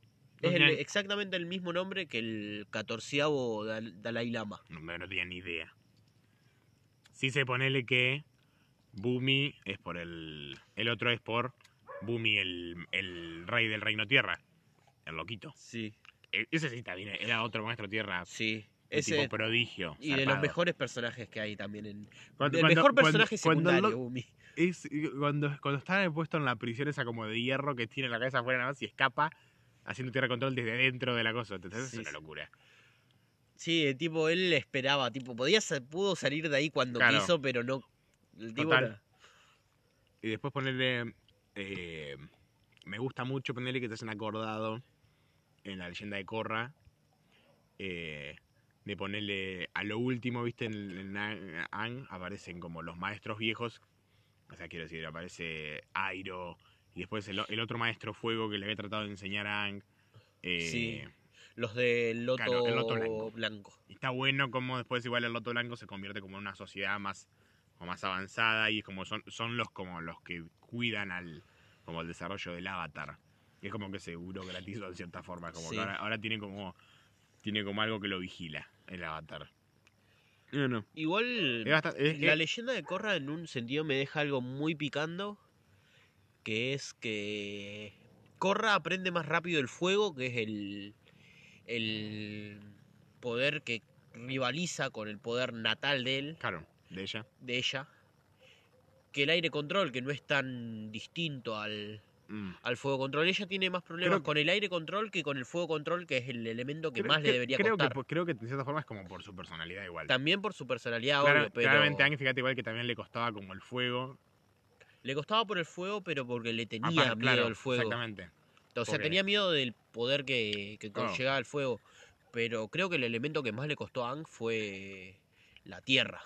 No Es el- exactamente el mismo nombre que el catorceavo Dal- Dalai Lama. no, no tenía ni idea. Sí se ponele que Bumi es por el el otro es por Bumi el, el rey del reino tierra, el loquito. Sí, E- Ese sí también era otro maestro tierra, sí. un Ese tipo prodigio. y de los zarpado. mejores personajes que hay también en Cuando- el cuando- mejor cuando- personaje cuando secundario, lo- Umi. es cuando, cuando está puesto en la prisión esa como de hierro que tiene la cabeza afuera nada más y escapa haciendo tierra control desde dentro de la cosa. Entonces Sí, es una locura. Sí, el tipo, él esperaba, tipo, podía sa- pudo salir de ahí cuando Claro. quiso, pero no. El tipo Total. era- Y después ponerle. eh, me gusta mucho ponerle que te hacen acordado en la leyenda de Korra. eh, de ponerle a lo último, viste, en, en Aang aparecen como los maestros viejos. O sea, quiero decir, aparece Airo. Y después el, otro maestro fuego que le había tratado de enseñar a Aang. eh, Sí. Los del loto, Claro, el loto blanco. blanco. Y está bueno como después igual el Loto Blanco se convierte como en una sociedad más, como más avanzada y es como son, son los como los que cuidan al como el desarrollo del avatar. Y es como que se burocratizó en cierta forma, como Sí. que ahora, ahora tiene como tiene como algo que lo vigila el avatar. No, no. Igual, Es bastante- es- la es- leyenda de Korra en un sentido me deja algo muy picando, que es que Korra aprende más rápido el fuego, que es el, el poder que rivaliza con el poder natal de él, claro, de ella. de ella, que el aire control, que no es tan distinto al, Mm. al fuego control. Ella tiene más problemas que- con el aire control que con el fuego control, que es el elemento que Creo- más le debería creo costar. Que, creo que de cierta forma es como por su personalidad igual. También por su personalidad, obvio, pero Claramente a Aang, fíjate igual que también le costaba como el fuego. le costaba por el fuego, pero porque le tenía Aparte, miedo claro, al fuego. Exactamente. O sea, porque- tenía miedo del poder que, que conllevaba el fuego. Pero creo que el elemento que más le costó a Aang fue la tierra.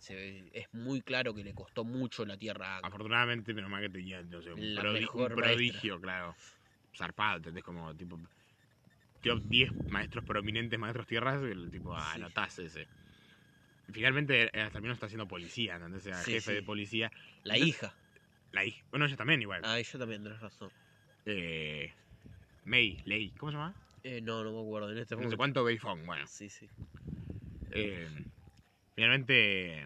Se- es muy claro que le costó mucho la tierra a. Afortunadamente, menos mal que tenía no sé, un, prodi- un prodigio, claro. Zarpado, ¿entendés? Como tipo. Top 10 maestros prominentes, maestros tierras, el tipo, Sí. anotás ese. Finalmente, eh, menos está siendo policía, ¿entendés? Sí, jefe sí. de policía. La Entonces- hija. La hija. Bueno, ella también igual. Ah, ella también, tenés razón. Eh, May, Lei, ¿cómo se llama? Eh, no, no me acuerdo en este No sé momento. cuánto Bei Fong, bueno. Sí, sí. Eh, finalmente.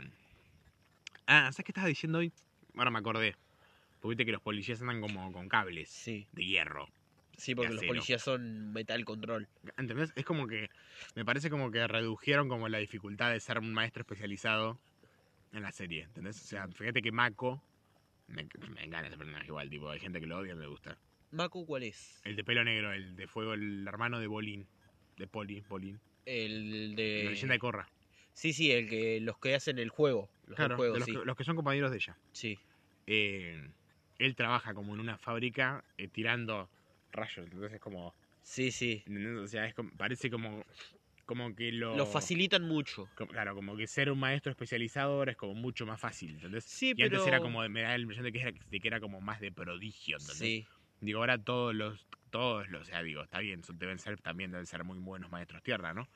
Ah, ¿sabes qué estaba diciendo hoy? Ahora me acordé. Porque viste que los policías andan como con cables Sí, de hierro. sí, porque los policías son metal control. ¿Entendés? Es como que. Me parece como que redujeron como la dificultad de ser un maestro especializado en la serie. ¿Entendés? O sea, fíjate que Mako. Me, me encanta ese personaje igual, tipo. Hay gente que lo odia, me gusta. Mako, ¿cuál es? El de pelo negro, el de fuego, el hermano de Bolín. De Poli, Bolín. El La de... leyenda de Korra. Sí, sí, el que los que hacen el juego. Los Claro, juego, los, sí. que, los que son compañeros de ella. Sí, eh, él trabaja como en una fábrica eh, tirando rayos, entonces es como, sí, sí. ¿entendés? o sea, es como- parece como, como que lo, Lo facilitan mucho. como- claro, como que ser un maestro especializado ahora es como mucho más fácil, ¿entendés? Sí, y pero... antes era como, me da la impresión de que era, de que era como más de prodigio, ¿entendés? Sí, Digo, ahora todos los, todos los, o sea, digo, está bien, son- deben ser, también deben ser muy buenos maestros tierra, ¿no?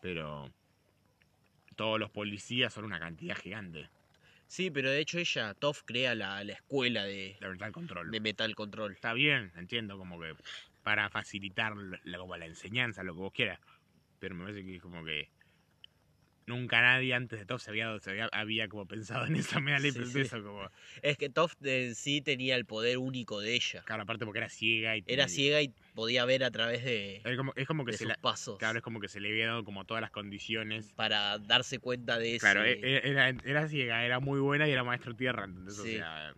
Pero todos los policías son una cantidad gigante sí, pero de hecho ella, Toff, crea la, la escuela de, de verdad control. de metal control. está bien, entiendo, como que para facilitar la, como la enseñanza, lo que vos quieras. Pero me parece que es como que nunca nadie antes de todo se había, se había, había como pensado en esa me da Sí, eso, como, Es que Toff en sí tenía el poder único de ella. claro, aparte porque era ciega y Era ciega y podía ver a través de, Es como, es como que de se sus la, pasos claro, es como que se le había dado como todas las condiciones. para darse cuenta de eso. Claro, e- e- era, era ciega, era muy buena y era maestro tierra, ¿entendés? O sea,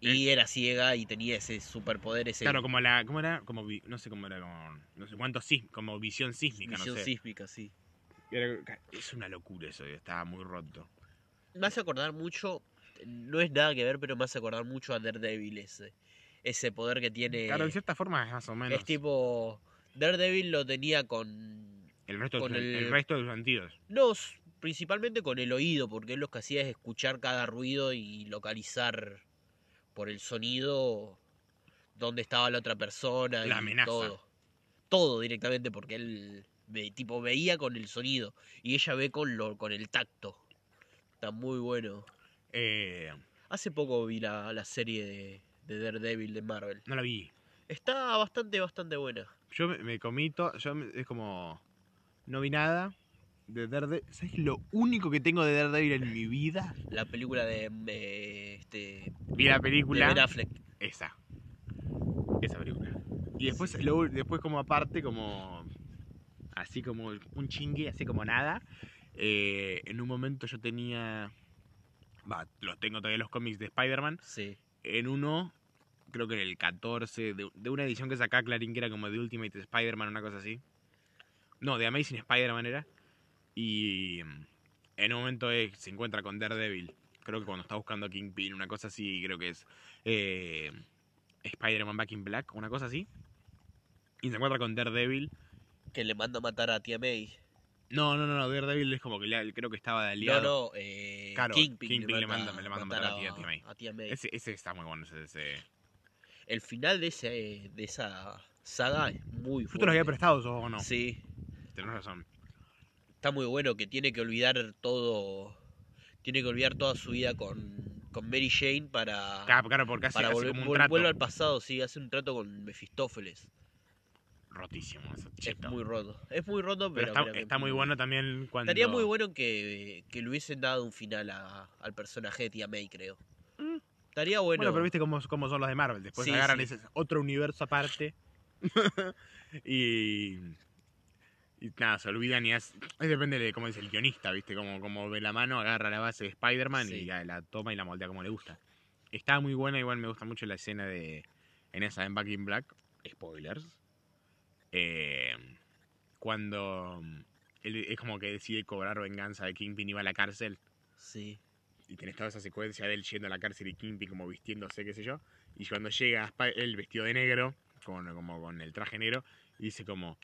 y era ciega y tenía ese superpoder, ese claro, como la, ¿cómo era? Como, no sé cómo era, como, no sé cuánto como visión sísmica, visión no sé. sísmica, sí. Es una locura eso, estaba muy roto. Me hace acordar mucho, no es nada que ver, pero me hace acordar mucho a Daredevil ese. Ese poder que tiene. Claro, en cierta forma es más o menos. es tipo. Daredevil lo tenía con. el, resto de con sus- el... el- resto de sus sentidos. No, principalmente con el oído, porque él lo que hacía es escuchar cada ruido y localizar por el sonido dónde estaba la otra persona La y amenaza. todo. Todo directamente, porque él ve- tipo veía con el sonido y ella ve con lo, con el tacto. Está muy bueno. Eh, Hace poco vi la, la serie de, de Daredevil de Marvel. no la vi. Está bastante, bastante buena. Yo me, me comí todo. Yo me- es como. No vi nada de Daredevil. ¿Sabes lo único que tengo de Daredevil en mi vida? La película de, de, este, Vi la de película. Ben Affleck. Esa. Esa película. Y después, lo- después como aparte, como. Así como un chingue, así como nada. eh, en un momento yo tenía. Va, los tengo todavía los cómics de Spider-Man. Sí. En uno, creo que en el 14, de, de una edición que sacaba Clarín, que era como de Ultimate Spider-Man, una cosa así. No, de Amazing Spider-Man era. Y mm, en un momento eh, se encuentra con Daredevil. Creo que cuando está buscando a Kingpin, una cosa así, creo que es eh, Spider-Man Back in Black, una cosa así. Y se encuentra con Daredevil. Que le manda a matar a Tia May. No, no, no, no, Daredevil es como que le- creo que estaba de No, aliado. no, eh, Claro, Kingpin, Kingpin le manda- le manda a matar a Tia- Tia May. a Tia May. Ese, ese está muy bueno, ese, ese. El final de, ese, de esa saga es muy fuerte. te los había prestado, ¿sos o no? Sí, Tenés razón. está muy bueno que tiene que olvidar todo. Tiene que olvidar toda su vida con, con Mary Jane para, Claro, claro, porque hace, para hace volver, como un trato. vuelve al pasado. Sí, hace un trato con Mefistófeles. Rotísimo Es muy roto. Es muy roto, Pero pero. está, muy bueno también cuando... Estaría muy bueno que, que le hubiesen dado un final a- al personaje de Tia May, creo. Mm. Estaría bueno. Bueno, pero viste cómo, cómo son los de Marvel. Después Sí, agarran sí. ese otro universo aparte. y... Y nada, se olvidan y hace... Es depende de cómo es el guionista, ¿viste? Como, como ve la mano, agarra la base de Spider-Man Sí. y ya la toma y la moldea como le gusta. Está muy buena, igual me gusta mucho la escena de... En esa, en Back in Black. Spoilers. Eh, cuando... Él es como que decide cobrar venganza de Kingpin y va a la cárcel. Sí. y tenés toda esa secuencia de él yendo a la cárcel y Kingpin como vistiéndose, qué sé yo, y cuando llega él vestido de negro, con, como con el traje negro, y dice como,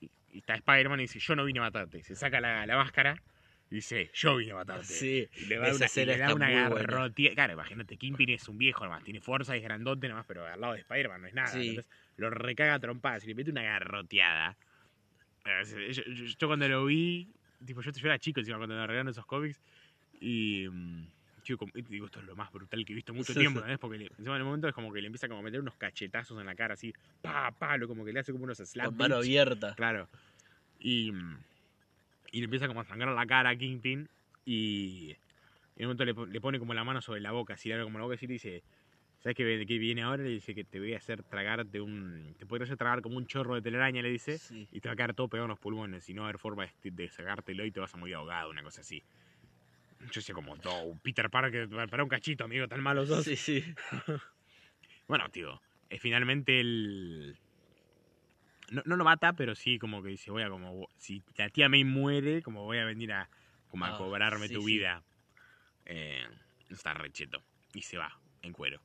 y, y está Spider-Man y dice, yo no vine a matarte, se saca la, la máscara y dice, yo vine a matarte. Sí. Y le, da una, y le da una garrotía. Claro, imagínate, Kingpin es un viejo nomás, tiene fuerza, es grandote nomás, pero al lado de Spider-Man no es nada. Sí. Entonces lo recaga a trompadas y le mete una garroteada. Eh, Yo, yo- yo cuando lo vi, tipo, yo, yo era chico encima cuando me regalaron esos cómics y mm, chico, y digo, esto es lo más brutal que he visto mucho tiempo, ¿sabes? Porque le- encima en el momento es como que le empieza como a meter unos cachetazos en la cara, así, pa, pa, lo como que le hace como unos slap Con mano abierta. Claro. Y, mm, y le empieza como a sangrar la cara a Kingpin y en un momento le pone como la mano sobre la boca, así le abre como la boca y le dice, ¿sabes qué, ve- qué viene ahora? Le dice que te voy a hacer tragarte un... Te podría hacer tragar como un chorro de telaraña, le dice, Sí. y te va a quedar todo pegado en los pulmones y no va a haber forma de, de sacártelo y te vas a morir ahogado, una cosa así. Yo decía como, no, Peter Parker, para un cachito, amigo, tan malo sos. Sí, sí. Bueno, tío, eh, finalmente el... No, no lo mata, pero sí como que dice, voy a como... Si la tía May muere, como voy a venir a, como a Ah, cobrarme sí, tu sí. vida. Eh, está recheto. Y se va, en cuero.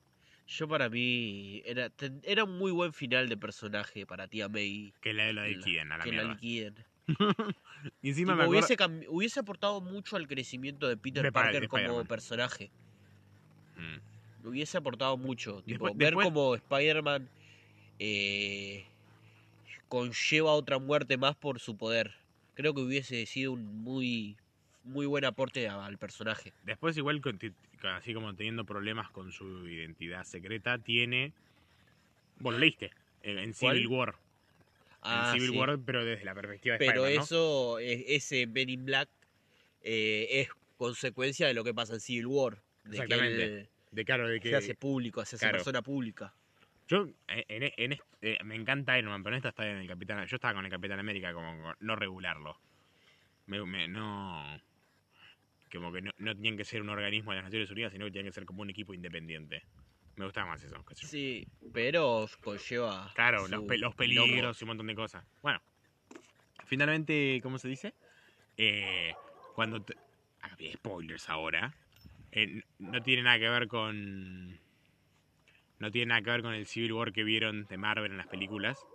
Yo para mí era, era un muy buen final de personaje para tía May. Que la la- Kiden, a la que la liquiden. y encima Tipo, me acuerdo... hubiese, hubiese aportado mucho al crecimiento de Peter De Parker de como personaje. Mm. Hubiese aportado mucho. Tipo, Después- ver después- cómo Spider-Man eh, conlleva otra muerte más por su poder. Creo que hubiese sido un muy, muy buen aporte a- al personaje. Después igual, así como teniendo problemas con su identidad secreta, tiene... Bueno, lo leíste. En, en Civil ¿Cuál? War. Ah, en Civil sí. War, pero desde la perspectiva de Pero eso, ese Men in Black eh, es consecuencia de lo que pasa en Civil War. De que Exactamente. él De claro, de que... se hace público, se hace claro. persona pública. Yo, en, en este- eh, me encanta Iron Man, pero en esta está en el Capitán... Yo estaba con el Capitán América como no regularlo. Me, me- no... Como que no, no tenían que ser un organismo de las Naciones Unidas, sino que tenían que ser como un equipo independiente. Me gustaba más eso. yo. Sí, pero conlleva. Claro, su los, pe- los quilombo. peligros y un montón de cosas. Bueno, finalmente, ¿cómo se dice? Eh, cuando... te- ah, spoilers ahora. Eh, no tiene nada que ver con... No tiene nada que ver con el Civil War que vieron de Marvel en las películas.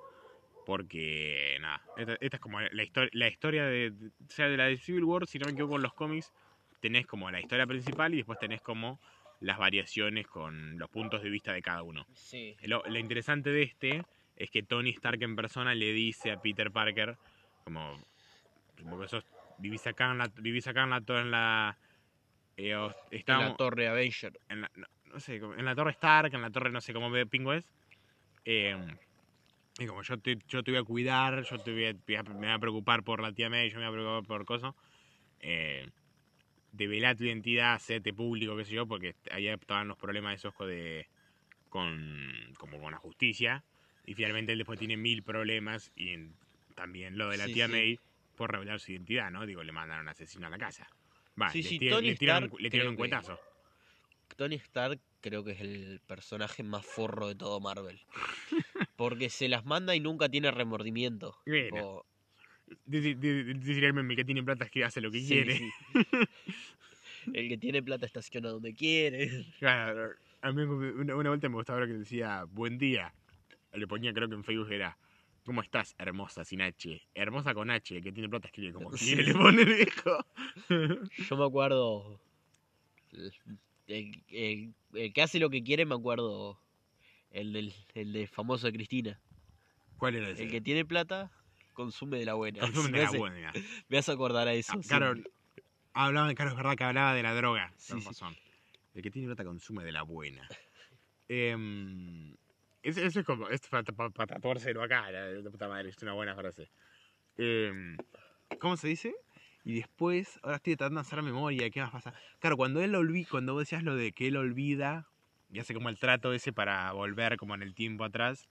Porque, nada, esta, esta es como la, historia la historia de... O sea, de la de Civil War, si no me equivoco, en los cómics, tenés como la historia principal y después tenés como las variaciones con los puntos de vista de cada uno. Sí. Lo, lo interesante de este es que Tony Stark en persona le dice a Peter Parker, como, como que sos, vivís acá en la, vivís acá en la, to- en la, eh, En la Torre Avenger. en la- no, no sé, en la torre Stark, en la torre no sé cómo ve pingo es. eh, y como yo te, yo te voy a cuidar, yo te voy a- me voy a preocupar por la tía May, yo me voy a preocupar por cosas. Eh, devela tu identidad, hacete público, qué sé yo, porque ahí estaban los problemas esos de con como con la justicia. Y finalmente él después tiene mil problemas y en- también lo de la Sí, tía sí. May por revelar su identidad, ¿no? Digo, le mandan a un asesino a la casa. Va, Sí, le, sí, tiran- Tony le tiran, un, le tiran que- cuetazo. Tony Stark creo que es el personaje más forro de todo Marvel. Porque se las manda y nunca tiene remordimiento. Bueno. Tipo, Dice el que tiene plata es que hace lo que sí, quiere. sí. El que tiene plata estaciona donde quiere. Claro, a mí una, una vuelta me gustaba lo que decía buen día. Le ponía, creo que en Facebook era ¿Cómo estás, hermosa, sin H? Hermosa con H, el que tiene plata escribe como quiere, le pone viejo. Yo me acuerdo. El- el que hace lo que quiere, me acuerdo. El del el de famoso de Cristina. ¿Cuál era ese? El que tiene plata, consume de la buena. Consume de la hace- buena. me hace acordar a eso. Ah, claro, siempre. hablaba, claro, es verdad que hablaba de la droga. Sí, sí. razón. El que tiene plata consume de la buena. Em, eso, es como, esto para, para, para tatuárselo acá, la, la puta madre, es una buena frase. Em, ¿Cómo se dice? Y después, ahora estoy tratando de hacer memoria, ¿qué más pasa? Claro, cuando él olvida, cuando vos decías lo de que él olvida y hace como el trato ese para volver como en el tiempo atrás.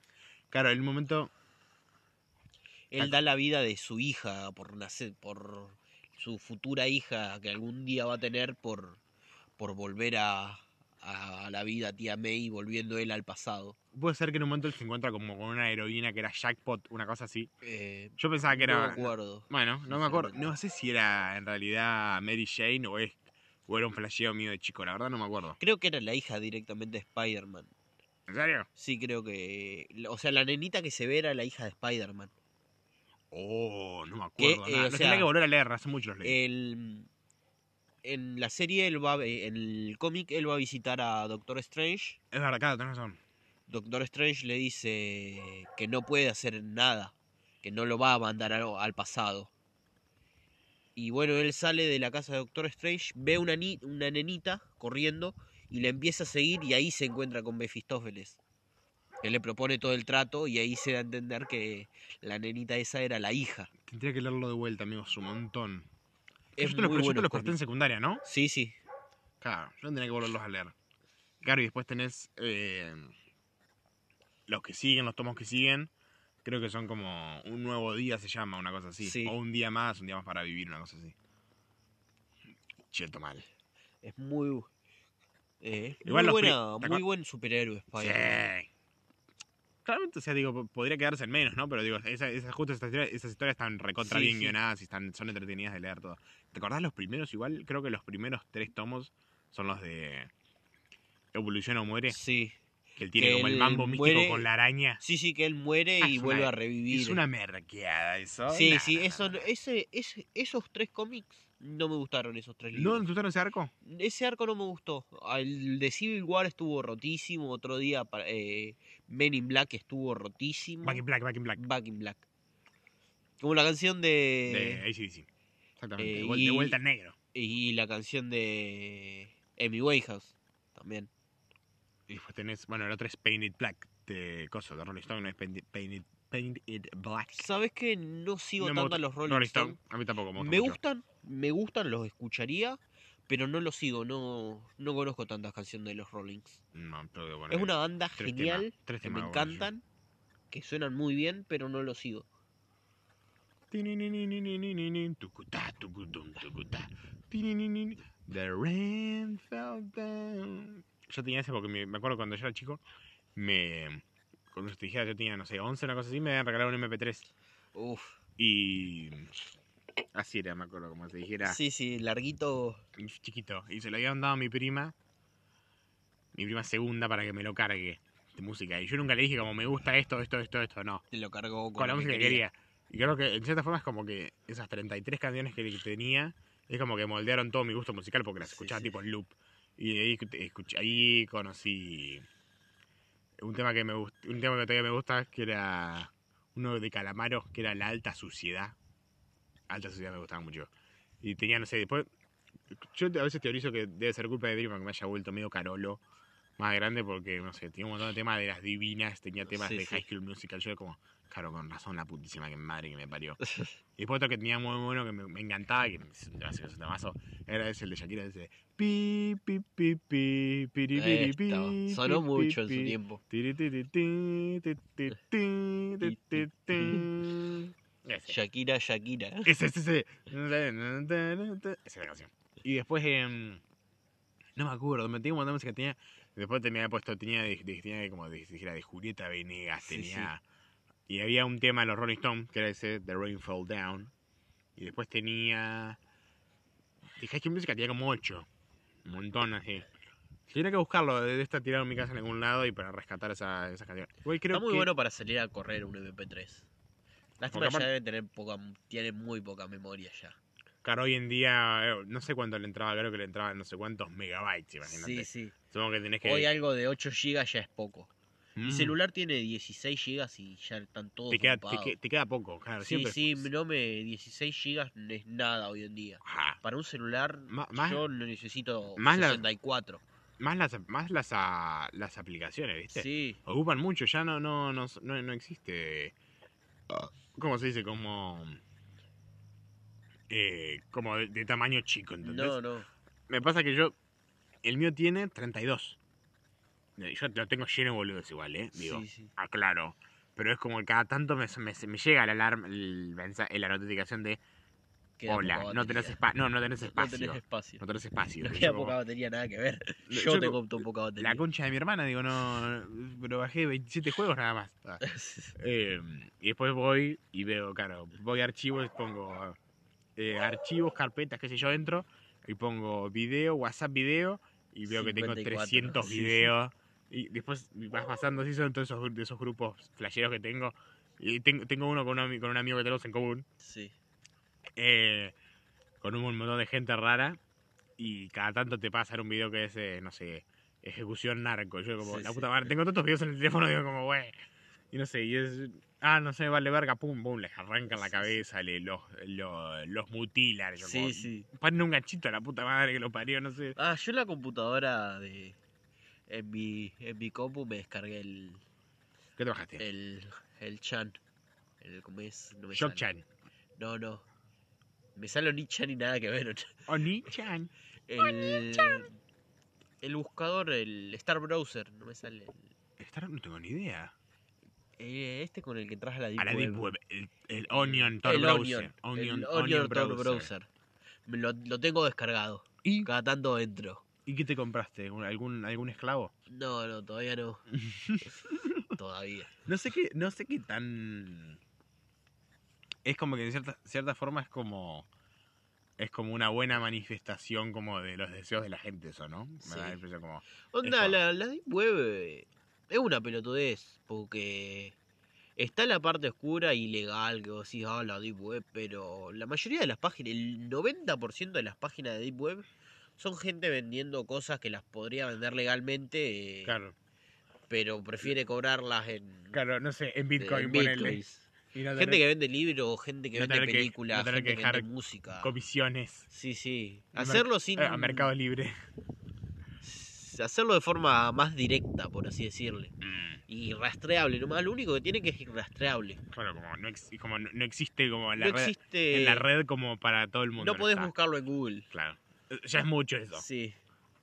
Claro, en un momento Él da la vida de su hija por nacer, por su futura hija que algún día va a tener por, por volver a, a la vida tía May, volviendo él al pasado. puede ser que en un momento él se encuentra como con una heroína que era jackpot, una cosa así. Eh, Yo pensaba que no era. me acuerdo. Bueno, no me acuerdo. No sé si era en realidad Mary Jane o, es, o era un flasheo mío de chico, la verdad no me acuerdo. Creo que era la hija directamente de Spider-Man. ¿En serio? Sí, creo que. O sea, la nenita que se ve era la hija de Spider-Man. Oh, no me Que, acuerdo. eh, o sea, tendría que volver a leer, hace mucho los leí. El, en la serie, él va, a- en el cómic, él va a visitar a Doctor Strange. es verdad, claro, tenés razón. Doctor Strange le dice que no puede hacer nada, que no lo va a mandar al, al pasado. Y bueno, él sale de la casa de Doctor Strange, ve una, ni- una nenita corriendo y le empieza a seguir y ahí se encuentra con Mefistófeles. Él le propone todo el trato y ahí se da a entender que la nenita esa era la hija. Tendría que leerlo de vuelta, amigos, un montón. Es yo te los, muy yo te bueno los corté en secundaria, ¿no? Sí, sí. Claro, yo tendría que volverlos a leer. Claro, y después tenés eh, los que siguen, los tomos que siguen. Creo que son como un nuevo día se llama, una cosa así. Sí. O un día más, un día más para vivir, una cosa así. Cheto mal. Es muy. eh, muy, buena, ¿te muy buen superhéroe Spider-Man. Sí. Claramente, o sea, digo, po- podría quedarse en menos, ¿no? Pero digo, esa, esa- justo esas historias, esas historias están recontra Sí, bien sí. guionadas y están, son entretenidas de leer todo. ¿Te acordás los primeros? Igual, creo que los primeros tres tomos son los de Evoluciona o Muere. Sí. Que él tiene Que como el mambo místico con la araña. Sí, sí, que él muere Ah, y vuelve una- a revivir. Es una merqueada eso. Sí, Nah, sí, nah, eso, nah. ese, ese- esos tres cómics no me gustaron, esos tres ¿No libros. te gustaron ese arco? Ese arco no me gustó. El de Civil War estuvo rotísimo. Otro día eh, Men in Black estuvo rotísimo. Back in Black, Back in Black. Back in Black. Como la canción De de. ACDC. Exactamente. eh, de, vuel- y- de vuelta en negro. Y la canción de. Amy Winehouse. También. Y después tenés, bueno, el otro es Painted Black de Coso, de Rolling Stone, no es Painted, Painted, Painted Black. ¿Sabes que no sigo No tanto a los Rolling, Rolling? Stone, a mí tampoco me gusta Me gustan, me gustan, los escucharía, pero no los sigo, no, no conozco tantas canciones de los Rollings. No, Es una banda tres genial, temas, tres que me encantan, que suenan muy bien, pero no los sigo. The rain fell down. Yo tenía ese porque me, me acuerdo cuando yo era chico, me. Cuando te dijera yo tenía, no sé, 11, una cosa así, me habían regalado un MP3. Uf, Y. Así era, me acuerdo, como te dijera. sí, sí, larguito. chiquito. Y se lo habían dado a mi prima, mi prima segunda, para que me lo cargue de música. Y yo nunca le dije como me gusta esto, esto, esto, esto, no. Te lo cargó con, Con la música que quería. Y creo que en cierta forma es como que esas 33 canciones que tenía, es como que moldearon todo mi gusto musical porque las Sí, escuchaba sí. tipo en loop. Y ahí, escuché- ahí conocí un tema que me gust- un tema que todavía me gusta, que era uno de Calamaro, que era La Alta Suciedad. Alta Suciedad me gustaba mucho. Y tenía, no sé, después... Yo a veces teorizo que debe ser culpa de Dream que me haya vuelto medio carolo más grande porque, no sé, tenía un montón de temas de las divinas, tenía temas Sí, de. High School Musical. Yo era como, claro, con razón la putísima que madre que me parió. y después otro que tenía muy bueno, que me, me encantaba, que temazo, era ese el de Shakira, ese pi, pi, pi, pi, piri, piri, pi, Sonó mucho en su tiempo. Ese. Shakira, Shakira. Ese, ese, ese. Esa es la canción. Y después, em, no me acuerdo, me tenía un montón de música. Tenía, después tenía puesto, tenía, tenía como de, dijera, de Julieta Venegas, Sí. Y había un tema de los Rolling Stones, que era ese, The Rain Fall Down. Y después tenía. High School Musical tenía como 8. Un montón así. Tenía que buscarlo, debe estar tirado en mi casa en algún lado y para rescatar esa, esa canción. Igual creo Está muy que- bueno para salir a correr un MP3. Lástima Porque ya debe tener poca, tiene muy poca memoria ya. Claro, hoy en día, eh, no sé cuánto le entraba, creo que le entraba no sé cuántos megabytes, imagínate. Sí, sí. Supongo que tenés que... Hoy algo de 8 GB ya es poco. Mm. Mi celular tiene 16 GB y ya están todos te queda, te, que- te queda poco, claro. Sí, siempre sí, es- no me 16 GB es nada hoy en día. Ajá. Para un celular más- yo necesito más la- 64. Más las, más las, a- las aplicaciones, ¿viste? Sí, Ocupan mucho, ya no, no, no, no, no existe... ¿Cómo se dice? Como... Eh, como de, de tamaño chico, ¿entendés? no, no. Me pasa que yo... El mío tiene 32. Eh, Yo lo tengo lleno de boludos igual, ¿eh? Digo, Sí, sí. aclaro. Pero es como que cada tanto me, me, me llega la alarma, el la notificación de Queda Hola, no tenés. No, no tenés No espacio. tenés espacio. No tenés espacio. No yo queda como, poca batería, nada que ver. Yo Yo co- tengo to- poca batería. La concha de mi hermana, digo, no. Pero bajé 27 juegos nada más. Ah. Eh, y después voy y veo, claro, voy a archivos, pongo eh, archivos, carpetas, qué sé yo, entro y pongo video, WhatsApp video y veo que tengo 54, 300 sí, sí. videos. Y después vas pasando así, son todos esos, de esos grupos flasheros que tengo. Y tengo, tengo uno con, un ami- con un amigo que tenemos en común. Sí. Eh, con un montón de gente rara y cada tanto te pasan un video que es, eh, no sé, ejecución narco. Yo como, Sí, la puta madre, tengo tantos videos en el teléfono, digo como, güey, Y no sé, y es. Ah, no sé, vale verga, pum, pum, les arrancan la cabeza, le, los, los, los mutilan. yo Sí, como, sí. Ponen un ganchito a la puta madre que lo parió, no sé. Ah, yo en la computadora de. En mi, en mi compu me descargué el. ¿Qué te bajaste? El. El Chan. El, ¿Cómo es? No me sale. Shock-chan. No, no. Me sale Oni-chan y nada que ver. Oni-chan. El. El buscador, el Star Browser. No me sale. el- Star, no tengo ni idea. eh, este con el que entras a la Deep A la. Deep Web. El, el Onion Tor el Browser. Onion. Onion, el Onion Onion Tor Browser. Lo, lo tengo descargado. ¿Y, Cada tanto entro. ¿Y qué te compraste? ¿Un- ¿Algún, algún esclavo? No, no, todavía no. todavía. No sé qué, no sé qué tan. Es como que en cierta, cierta forma es como. Es como una buena manifestación como de los deseos de la gente, eso, ¿no? Me da la impresión como. Onda, la, la Deep Web eh, es una pelotudez, porque está la parte oscura y legal que vos decís, ah, la Deep Web, pero la mayoría de las páginas, el 90% de las páginas de Deep Web son gente vendiendo cosas que las podría vender legalmente, eh, Claro, pero prefiere cobrarlas en, claro, no sé, en en Bitcoin, ponele. bitcoins. Y no Gente tener que vende libros, gente que no vende películas, no gente que vende música. comisiones. Sí, sí. Hacerlo sin... A Mercado Libre. Hacerlo de forma más directa, por así decirle. Mm, Y rastreable, nomás lo único que tiene que es rastreable. Claro, como no, ex- como no, existe como en la, no red, existe. en la red como para todo el mundo. no podés está. buscarlo en Google. Claro. Eh, Ya es mucho eso. Sí.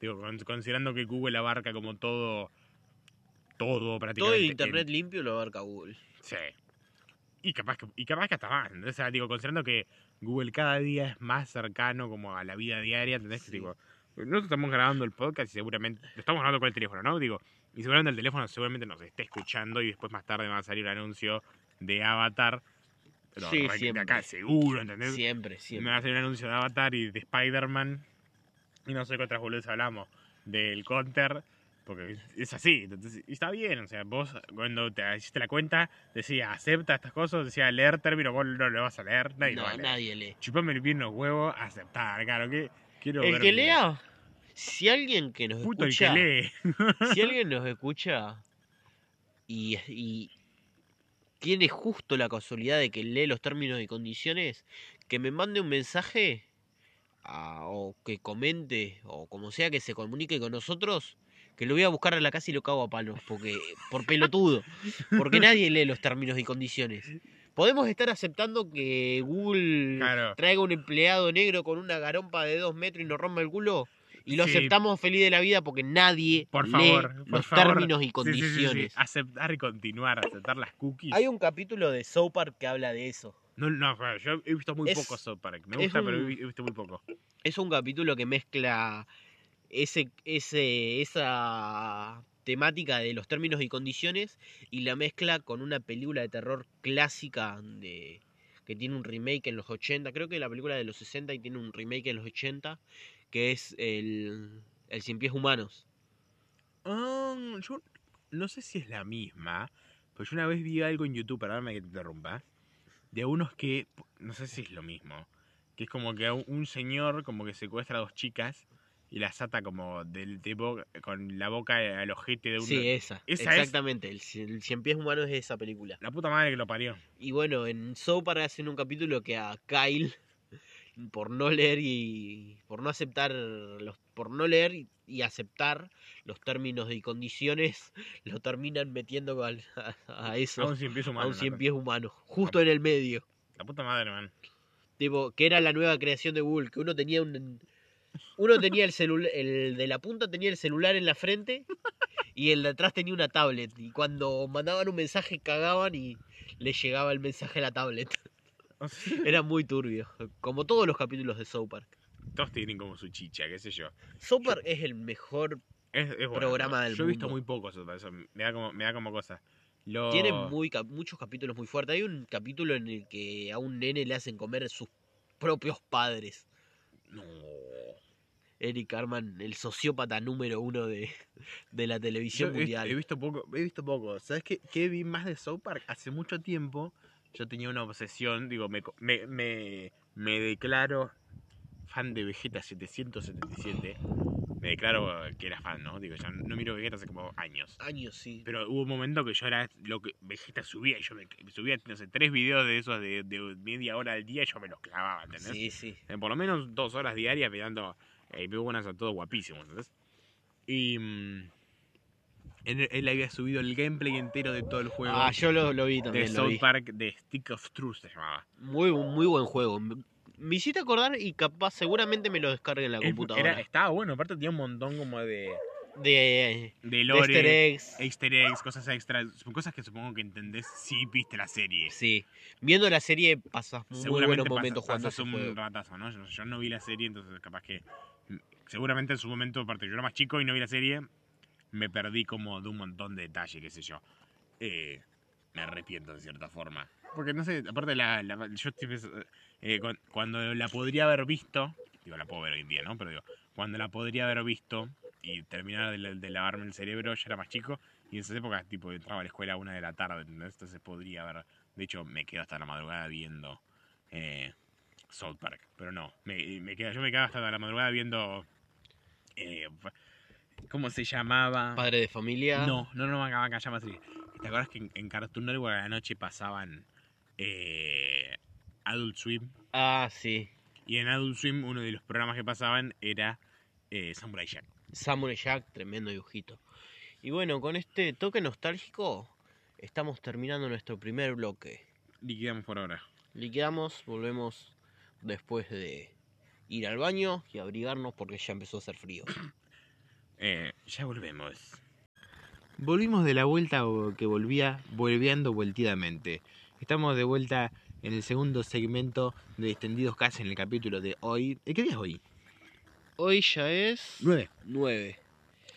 Digo, con- considerando que Google abarca como todo. Todo Todo prácticamente. el en- internet limpio lo abarca Google. Sí. Y capaz que, y capaz que hasta más. ¿entendés? O sea, digo, considerando que Google cada día es más cercano como a la vida diaria, ¿entendés? Que. Tipo, nosotros estamos grabando el podcast y seguramente. Lo estamos grabando con el teléfono, ¿no? Digo, y seguramente el teléfono seguramente nos esté escuchando y después más tarde va a salir un anuncio de Avatar. Pero Sí, re- de siempre. acá seguro, ¿entendés? Siempre, Me siempre. va a salir un anuncio de Avatar y de Spider-Man. Y no sé qué otras hablamos. Del Counter. Porque es así. Entonces, y está bien. O sea, vos cuando te hiciste la cuenta, decía acepta estas cosas, decía leer términos, vos no lo vas a leer. Nadie lo No, va a leer. nadie lee. Chupame el bien los huevos, aceptar, claro. Que, quiero El ver que mi- lea, si alguien que nos Puto el escucha, que lee. si alguien nos escucha y, y tiene justo la casualidad de que lee los términos y condiciones, que me mande un mensaje a- o que comente o como sea que se comunique con nosotros, que lo voy a buscar a la casa y lo cago a palos, porque por pelotudo, porque nadie lee los términos y condiciones. Podemos estar aceptando que Google Claro. traiga un empleado negro con una garompa de dos metros y nos rompa el culo y lo Sí. aceptamos feliz de la vida porque nadie Por lee por los favor. términos y Sí, sí, sí, sí. condiciones. Aceptar y continuar, aceptar las cookies. Hay un capítulo de South Park que habla de eso. No, no, yo he visto muy Es- poco South Park. Me gusta, pero un- he visto muy poco. Es un capítulo que mezcla ese, esa temática de los términos y condiciones y la mezcla con una película de terror clásica de que tiene un remake en los 80, creo que la película de los 60 y tiene un remake en los 80, que es el, el Cien Pies Humanos. Ah, yo no sé si es la misma, pero yo una vez vi algo en YouTube, perdóname que te interrumpa, de unos que, no sé si es lo mismo, que es como que un señor como que secuestra a dos chicas y las ata como del de bo- con la boca al ojete de uno. Sí, esa. ¿Esa es? exactamente. El, el Cien Pies Humanos es esa película. La puta madre que lo parió. Y bueno, en Park hacen un capítulo que a Kyle, por no leer y por no aceptar, los, por no leer y, y aceptar los términos y condiciones, lo terminan metiendo a, a eso, A un cien pies a humano. un una cien pies humano, justo en el medio. La puta madre, man. Tipo, que era la nueva creación de Google, que uno tenía un uno tenía el celular, el de la punta tenía el celular en la frente y el de atrás tenía una tablet. Y cuando mandaban un mensaje cagaban y le llegaba el mensaje a la tablet. Sea, Era muy turbio, como todos los capítulos de South Park. todos tienen como su chicha, qué sé yo. South Park es el mejor, Es, es bueno, Programa del Yo he visto mundo. muy poco eso, me da como, me da como cosa. Lo... tiene muy, muchos capítulos muy fuertes. Hay un capítulo en el que a un nene le hacen comer sus propios padres. No. Eric Carman, el sociópata número uno de, de la Yo televisión he, mundial. he visto poco, he visto poco. ¿Sabes qué, qué vi más de South Park? Hace mucho tiempo yo tenía una obsesión, digo, me, me, me, me declaro fan de Vegeta 777. me declaro que era fan, ¿no? Digo, ya no miro Vegeta hace como años. Años, sí. Pero hubo un momento que yo era lo que Vegeta subía y yo me subía, no sé, tres videos de esos de, de media hora al día y yo me los clavaba, ¿entendés? Sí, sí. Eh, por lo menos dos horas diarias mirando eh, buenas a todos guapísimos, ¿entendés? Y mm, él, él había subido el gameplay entero de todo el juego Ah, yo lo, lo vi de también. Lo South vi. Park de Stick of Truth se llamaba. Muy, muy buen juego. Me hiciste acordar y capaz seguramente me lo descargue en la computadora. era- estaba bueno, aparte tenía un montón como de, de, de de lore, Easter eggs. easter eggs, cosas extras, son cosas que supongo que entendés si viste la serie. Sí. Viendo la serie pasas muy buenos momentos pasas, jugando pasas ese un juego. ratazo, ¿no? Yo, yo no vi la serie, entonces capaz que seguramente en su momento, aparte yo era más chico y no vi la serie, me perdí como de un montón de detalles, qué sé yo. Eh, me arrepiento de cierta forma. Porque no sé, aparte la, la- yo eh, cuan- cuando la podría haber visto, digo la puedo ver hoy en día, ¿no? Pero digo, cuando la podría haber visto y terminar de, la- de lavarme el cerebro, ya era más chico y en esas épocas tipo entraba a la escuela a una de la tarde, ¿entendés? Entonces podría haber, de hecho me quedo hasta la madrugada viendo eh, South Park, pero no, me, me quedo, yo me quedaba hasta la madrugada viendo, eh, ¿cómo se llamaba? Padre de familia. No, no, no, acá, acá llama así. ¿Te acuerdas que en, en Cartoon Network a la noche pasaban eh, Adult Swim? Ah, sí. Y en Adult Swim uno de los programas que pasaban era eh, Samurai Jack. Samurai Jack, tremendo dibujito. Y bueno, con este toque nostálgico estamos terminando nuestro primer bloque. Liquidamos por ahora. Liquidamos, volvemos después de ir al baño y abrigarnos porque ya empezó a hacer frío. Eh, ya volvemos. Volvimos de la vuelta que volvía volviendo vueltidamente. Estamos de vuelta en el segundo segmento de Extendidos Casi en el capítulo de hoy. ¿De qué día es hoy? Hoy ya es 9. 9.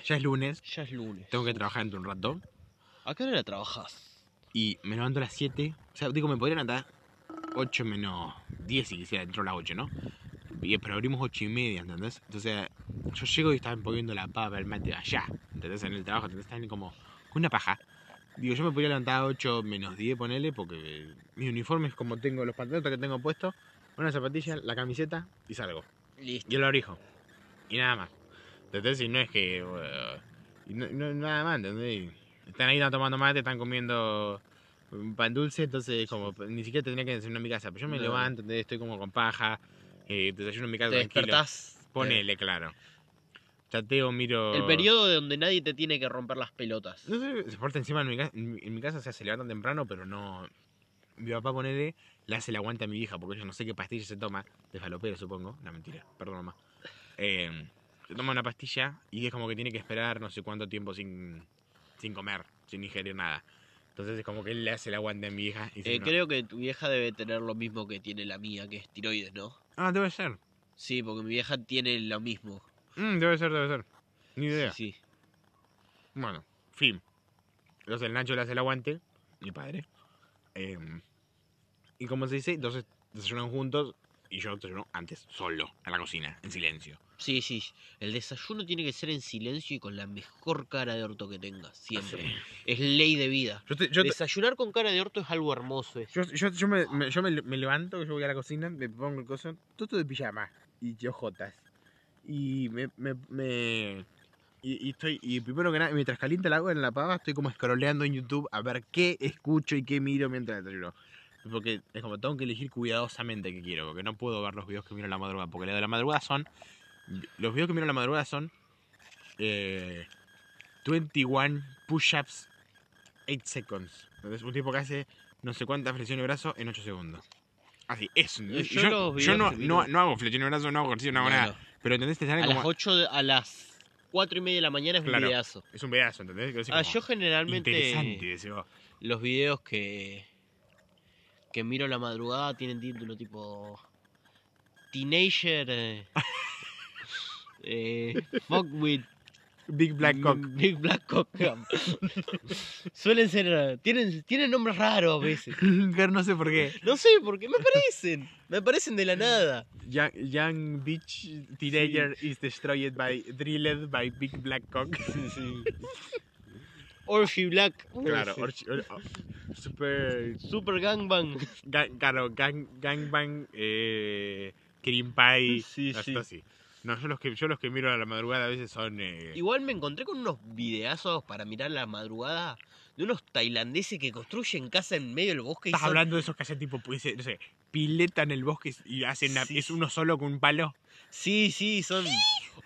Ya es lunes. Ya es lunes. Tengo que trabajar dentro de un rato. ¿A qué hora trabajás? Y me levanto a las 7. O sea, digo, me podría levantar 8 menos 10 si quisiera dentro de las 8, ¿no? Y- Pero abrimos 8 y media, ¿entendés? Entonces, yo llego y están poniendo la papa, el mate allá, ¿entendés? En el trabajo, ¿entendés? Están como con una paja. Digo, yo me podría levantar a 8 menos 10, ponele, porque mi uniforme es como tengo los pantalones que tengo puestos, una zapatilla, la camiseta y salgo. Listo. Y el abrigo. Y nada más. ¿Entendés? Y no es que. uh, no, no- nada más, ¿entendés? Están ahí están tomando mate, están comiendo un pan dulce, entonces como ni siquiera tendría que desayunar en mi casa. Pero yo me No. levanto, ¿entendés? Estoy como con paja, eh, desayuno en mi casa Te tranquilo. despertás. Ponele, claro. Chateo, miro. El periodo de donde nadie te tiene que romper las pelotas. No sé, se porta encima en mi, casa, en mi- casa, o sea, se levantan temprano, pero no. Mi papá, ponele, le hace el aguante a mi hija, porque ella no sé qué pastilla se toma, de falopero, supongo. No, mentira, perdón, mamá. Eh, se toma una pastilla y es como que tiene que esperar no sé cuánto tiempo sin, sin comer, sin ingerir nada. Entonces es como que él le hace el aguante a mi hija y Eh, no. Creo que tu vieja debe tener lo mismo que tiene la mía, que es tiroides, ¿no? Ah, debe ser. Sí, porque mi vieja tiene lo mismo. Mm, debe ser, debe ser. Ni idea. Sí, sí. Bueno, fin. Entonces el Nacho le hace el aguante, mi padre. Eh, y como se dice, entonces desayunan juntos y yo desayuno antes, solo, en la cocina, en silencio. Sí, sí. El desayuno tiene que ser en silencio y con la mejor cara de orto que tengas. Siempre. Sí. Es ley de vida. Yo, te- yo, te- Desayunar con cara de orto es algo hermoso. es- yo, yo, yo me, me- yo me, me levanto, yo voy a la cocina, me pongo el coso, todo de pijama y ojotas. Y me, me, me- y, y estoy, y primero que nada, mientras calienta el agua en la pava, estoy como scrolleando en YouTube a ver qué escucho y qué miro mientras desayuno. Porque es como tengo que elegir cuidadosamente qué quiero, porque no puedo ver los videos que miro en la madrugada, porque los de la madrugada son, los videos que miro en la madrugada son eh, 21 push-ups 8 seconds. Entonces, un tipo que hace no sé cuántas flexiones de brazo en 8 segundos. Así, eso. Yo no, no, no hago flexiones de brazo, no hago ejercicio, no hago nada. Pero ¿entendés? Te sale A como... las 8, de- a las 4 y media de la mañana es Claro. un videazo. Es un pedazo, ¿entendés? Ah, yo generalmente Interesante, decís vos. los videos que que miro la madrugada tienen título tipo Teenager eh, eh, Fuck with Big Black Cock. Big Black Cock. Suelen ser tienen tienen nombres raros a veces. Pero no sé por qué. No sé por qué me parecen. Me parecen de la nada. Young, young bitch teenager is destroyed by, drilled by Big Black Cock. Orgy Black. Claro, orchi- or- oh, super... Super Gangbang. ga- claro, gang, gangbang, eh, cream pie, Sí, esto sí. así. No, yo los que, yo los que miro a la madrugada a veces son. eh, Igual me encontré con unos videazos para mirar la madrugada de unos tailandeses que construyen casa en medio del bosque y Estás son- hablando de esos que hacen tipo, pues, no sé, pileta en el bosque y hacen una- Sí. es uno solo con un palo. Sí, sí, son.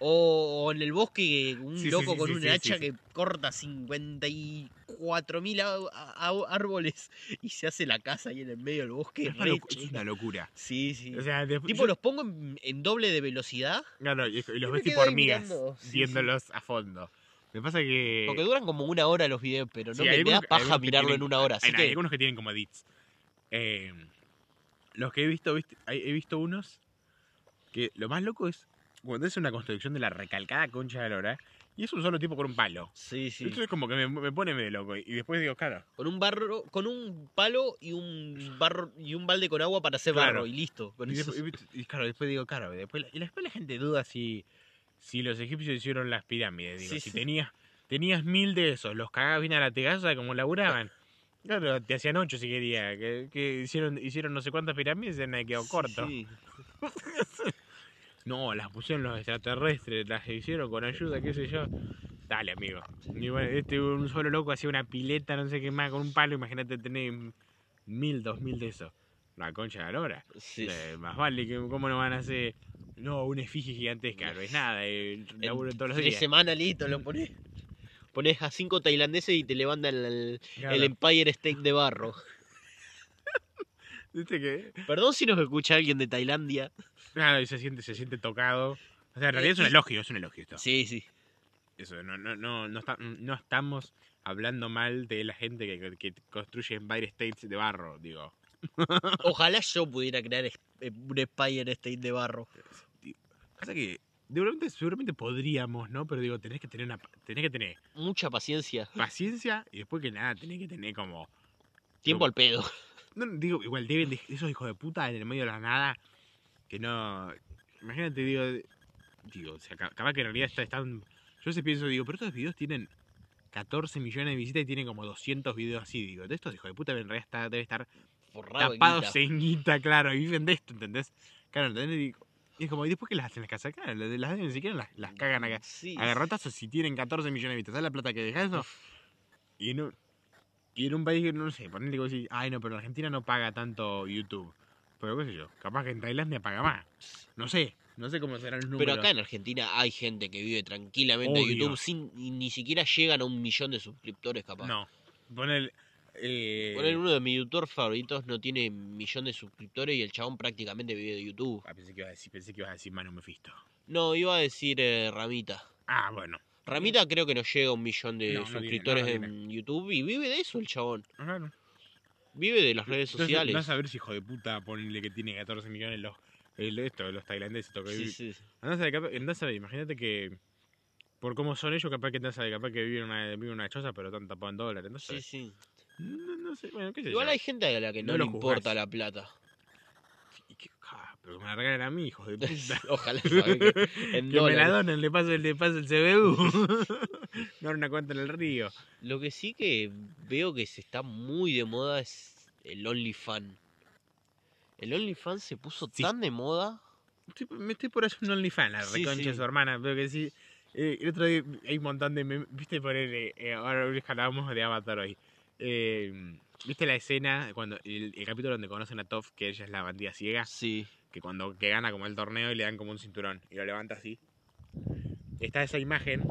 O, o en el bosque un Sí, loco sí, con un hacha que corta 54 mil árboles y se hace la casa ahí en el medio del bosque. Es una, re locu- es cheta. una locura. Sí, sí. O sea, después- tipo, yo- los pongo en, en doble de velocidad claro, y, y los ves tipo hormigas mirando, viéndolos a fondo. Me pasa que. porque duran como una hora los videos, pero no Sí, me, hay me da algunos hay paja mirarlo tienen- en una hora. Así hay, hay que. algunos que tienen como edits. Eh, los que he visto, viste, hay- he visto unos que lo más loco es cuando es una construcción de la recalcada concha de la lora y es un solo tipo con un palo. Sí, sí. Esto es como que me, me pone medio loco. Y después digo, claro, Con un barro, con un palo y un barro y un balde con agua para hacer Claro. barro y listo. Con Y, después, y claro, después digo, claro, después, y después la gente duda si, si los egipcios hicieron las pirámides. Digo, Sí, si sí. tenías, tenías mil de esos, los cagabas bien a latigazo como laburaban. Claro, te hacían ocho si quería. Que, que hicieron, hicieron no sé cuántas pirámides y se me quedó corto. sí. No, las pusieron los extraterrestres, las hicieron con ayuda, qué sé yo. Dale, amigo. Este un solo loco hacía una pileta, no sé qué más, con un palo. Imagínate tener mil, dos mil de esos. La concha de la lora. Sí. Eh, más vale que cómo no van a hacer no una efigie gigantesca no es nada el laburo En todos los tres días semanas listo, lo pones. Pones a cinco tailandeses y te levantan el, Claro. el Empire State de barro. ¿Viste que? Perdón si nos escucha alguien de Tailandia. Claro, y se siente se siente tocado o sea en realidad es un Eh, elogio es un elogio esto Sí, sí. eso no no no no, está- no estamos hablando mal de la gente que, que construye Empire States de barro digo Ojalá yo pudiera crear eh, un Empire State de barro. pasa que seguramente, seguramente podríamos no pero digo tenés que tener una tenés que tener Mucha paciencia. paciencia y después que nada tenés que tener como Tiempo al pedo. No, digo, igual deben de esos hijos de puta en el medio de la nada que no. Imagínate, digo, digo, o sea, ca- capaz que en realidad está- están. Yo se pienso, digo, pero estos videos tienen 14 millones de visitas y tienen como 200 videos así, digo, de estos hijos de puta en realidad está, debe estar Forrado tapados en guita, claro, y viven de esto, ¿entendés? Claro, ¿entendés? Y, y es como, ¿y después que las hacen las casas? Claro, las ni siquiera las, las cagan acá. Sí. Si tienen 14 millones de vistas. ¿Sabes la plata que deja eso? Y en un, y en un país que no sé, ponerle como decir, ay no, pero en Argentina no paga tanto YouTube. Pero qué sé yo, capaz que en Tailandia paga más. No sé, no sé cómo serán los números. Pero acá en Argentina hay gente que vive tranquilamente de. YouTube sin y ni siquiera llegan a un millón de suscriptores capaz. No, poner. Eh, Poner uno de mis youtubers favoritos no tiene millón de suscriptores y el chabón prácticamente vive de YouTube. ah, pensé que ibas a decir, pensé que ibas a decir Manu Mefisto. No, iba a decir eh, Ramita. Ah, bueno. Ramita creo que no llega a un millón de No, no tiene, suscriptores no en YouTube y vive de eso el chabón. Claro. Vive de las redes Entonces, sociales. Vas a ver si hijo de puta ponerle que tiene 14 millones los, el, esto, los tailandeses. Esto, que Sí, vive- sí. Andás a ver, capaz- andás a ver, imagínate que por cómo son ellos, capaz que andás a ver, capaz que viven en una, viven en una choza, pero están tapados en dólares. Sí, sí. no, no sé, bueno, qué sé Igual yo. hay gente a la que no, No le importa la plata. Pero que me la regalen a mí, hijo de puta. Ojalá que en que me la donen, le paso, le paso el CBU. no una cuenta en el río. Lo que sí que veo que se está muy de moda es el OnlyFans. El OnlyFans se puso Sí. tan de moda. Estoy- me estoy por hacer un OnlyFans, la Sí, reconcha sí. de su hermana, pero que sí. eh, el otro día hay un montón de memes, viste por el, eh, ahora hablábamos de Avatar hoy. Eh, ¿Viste la escena cuando el, el capítulo donde conocen a Toph, que ella es la bandida ciega? Sí. que cuando que gana como el torneo y le dan como un cinturón y lo levanta así. Está esa imagen,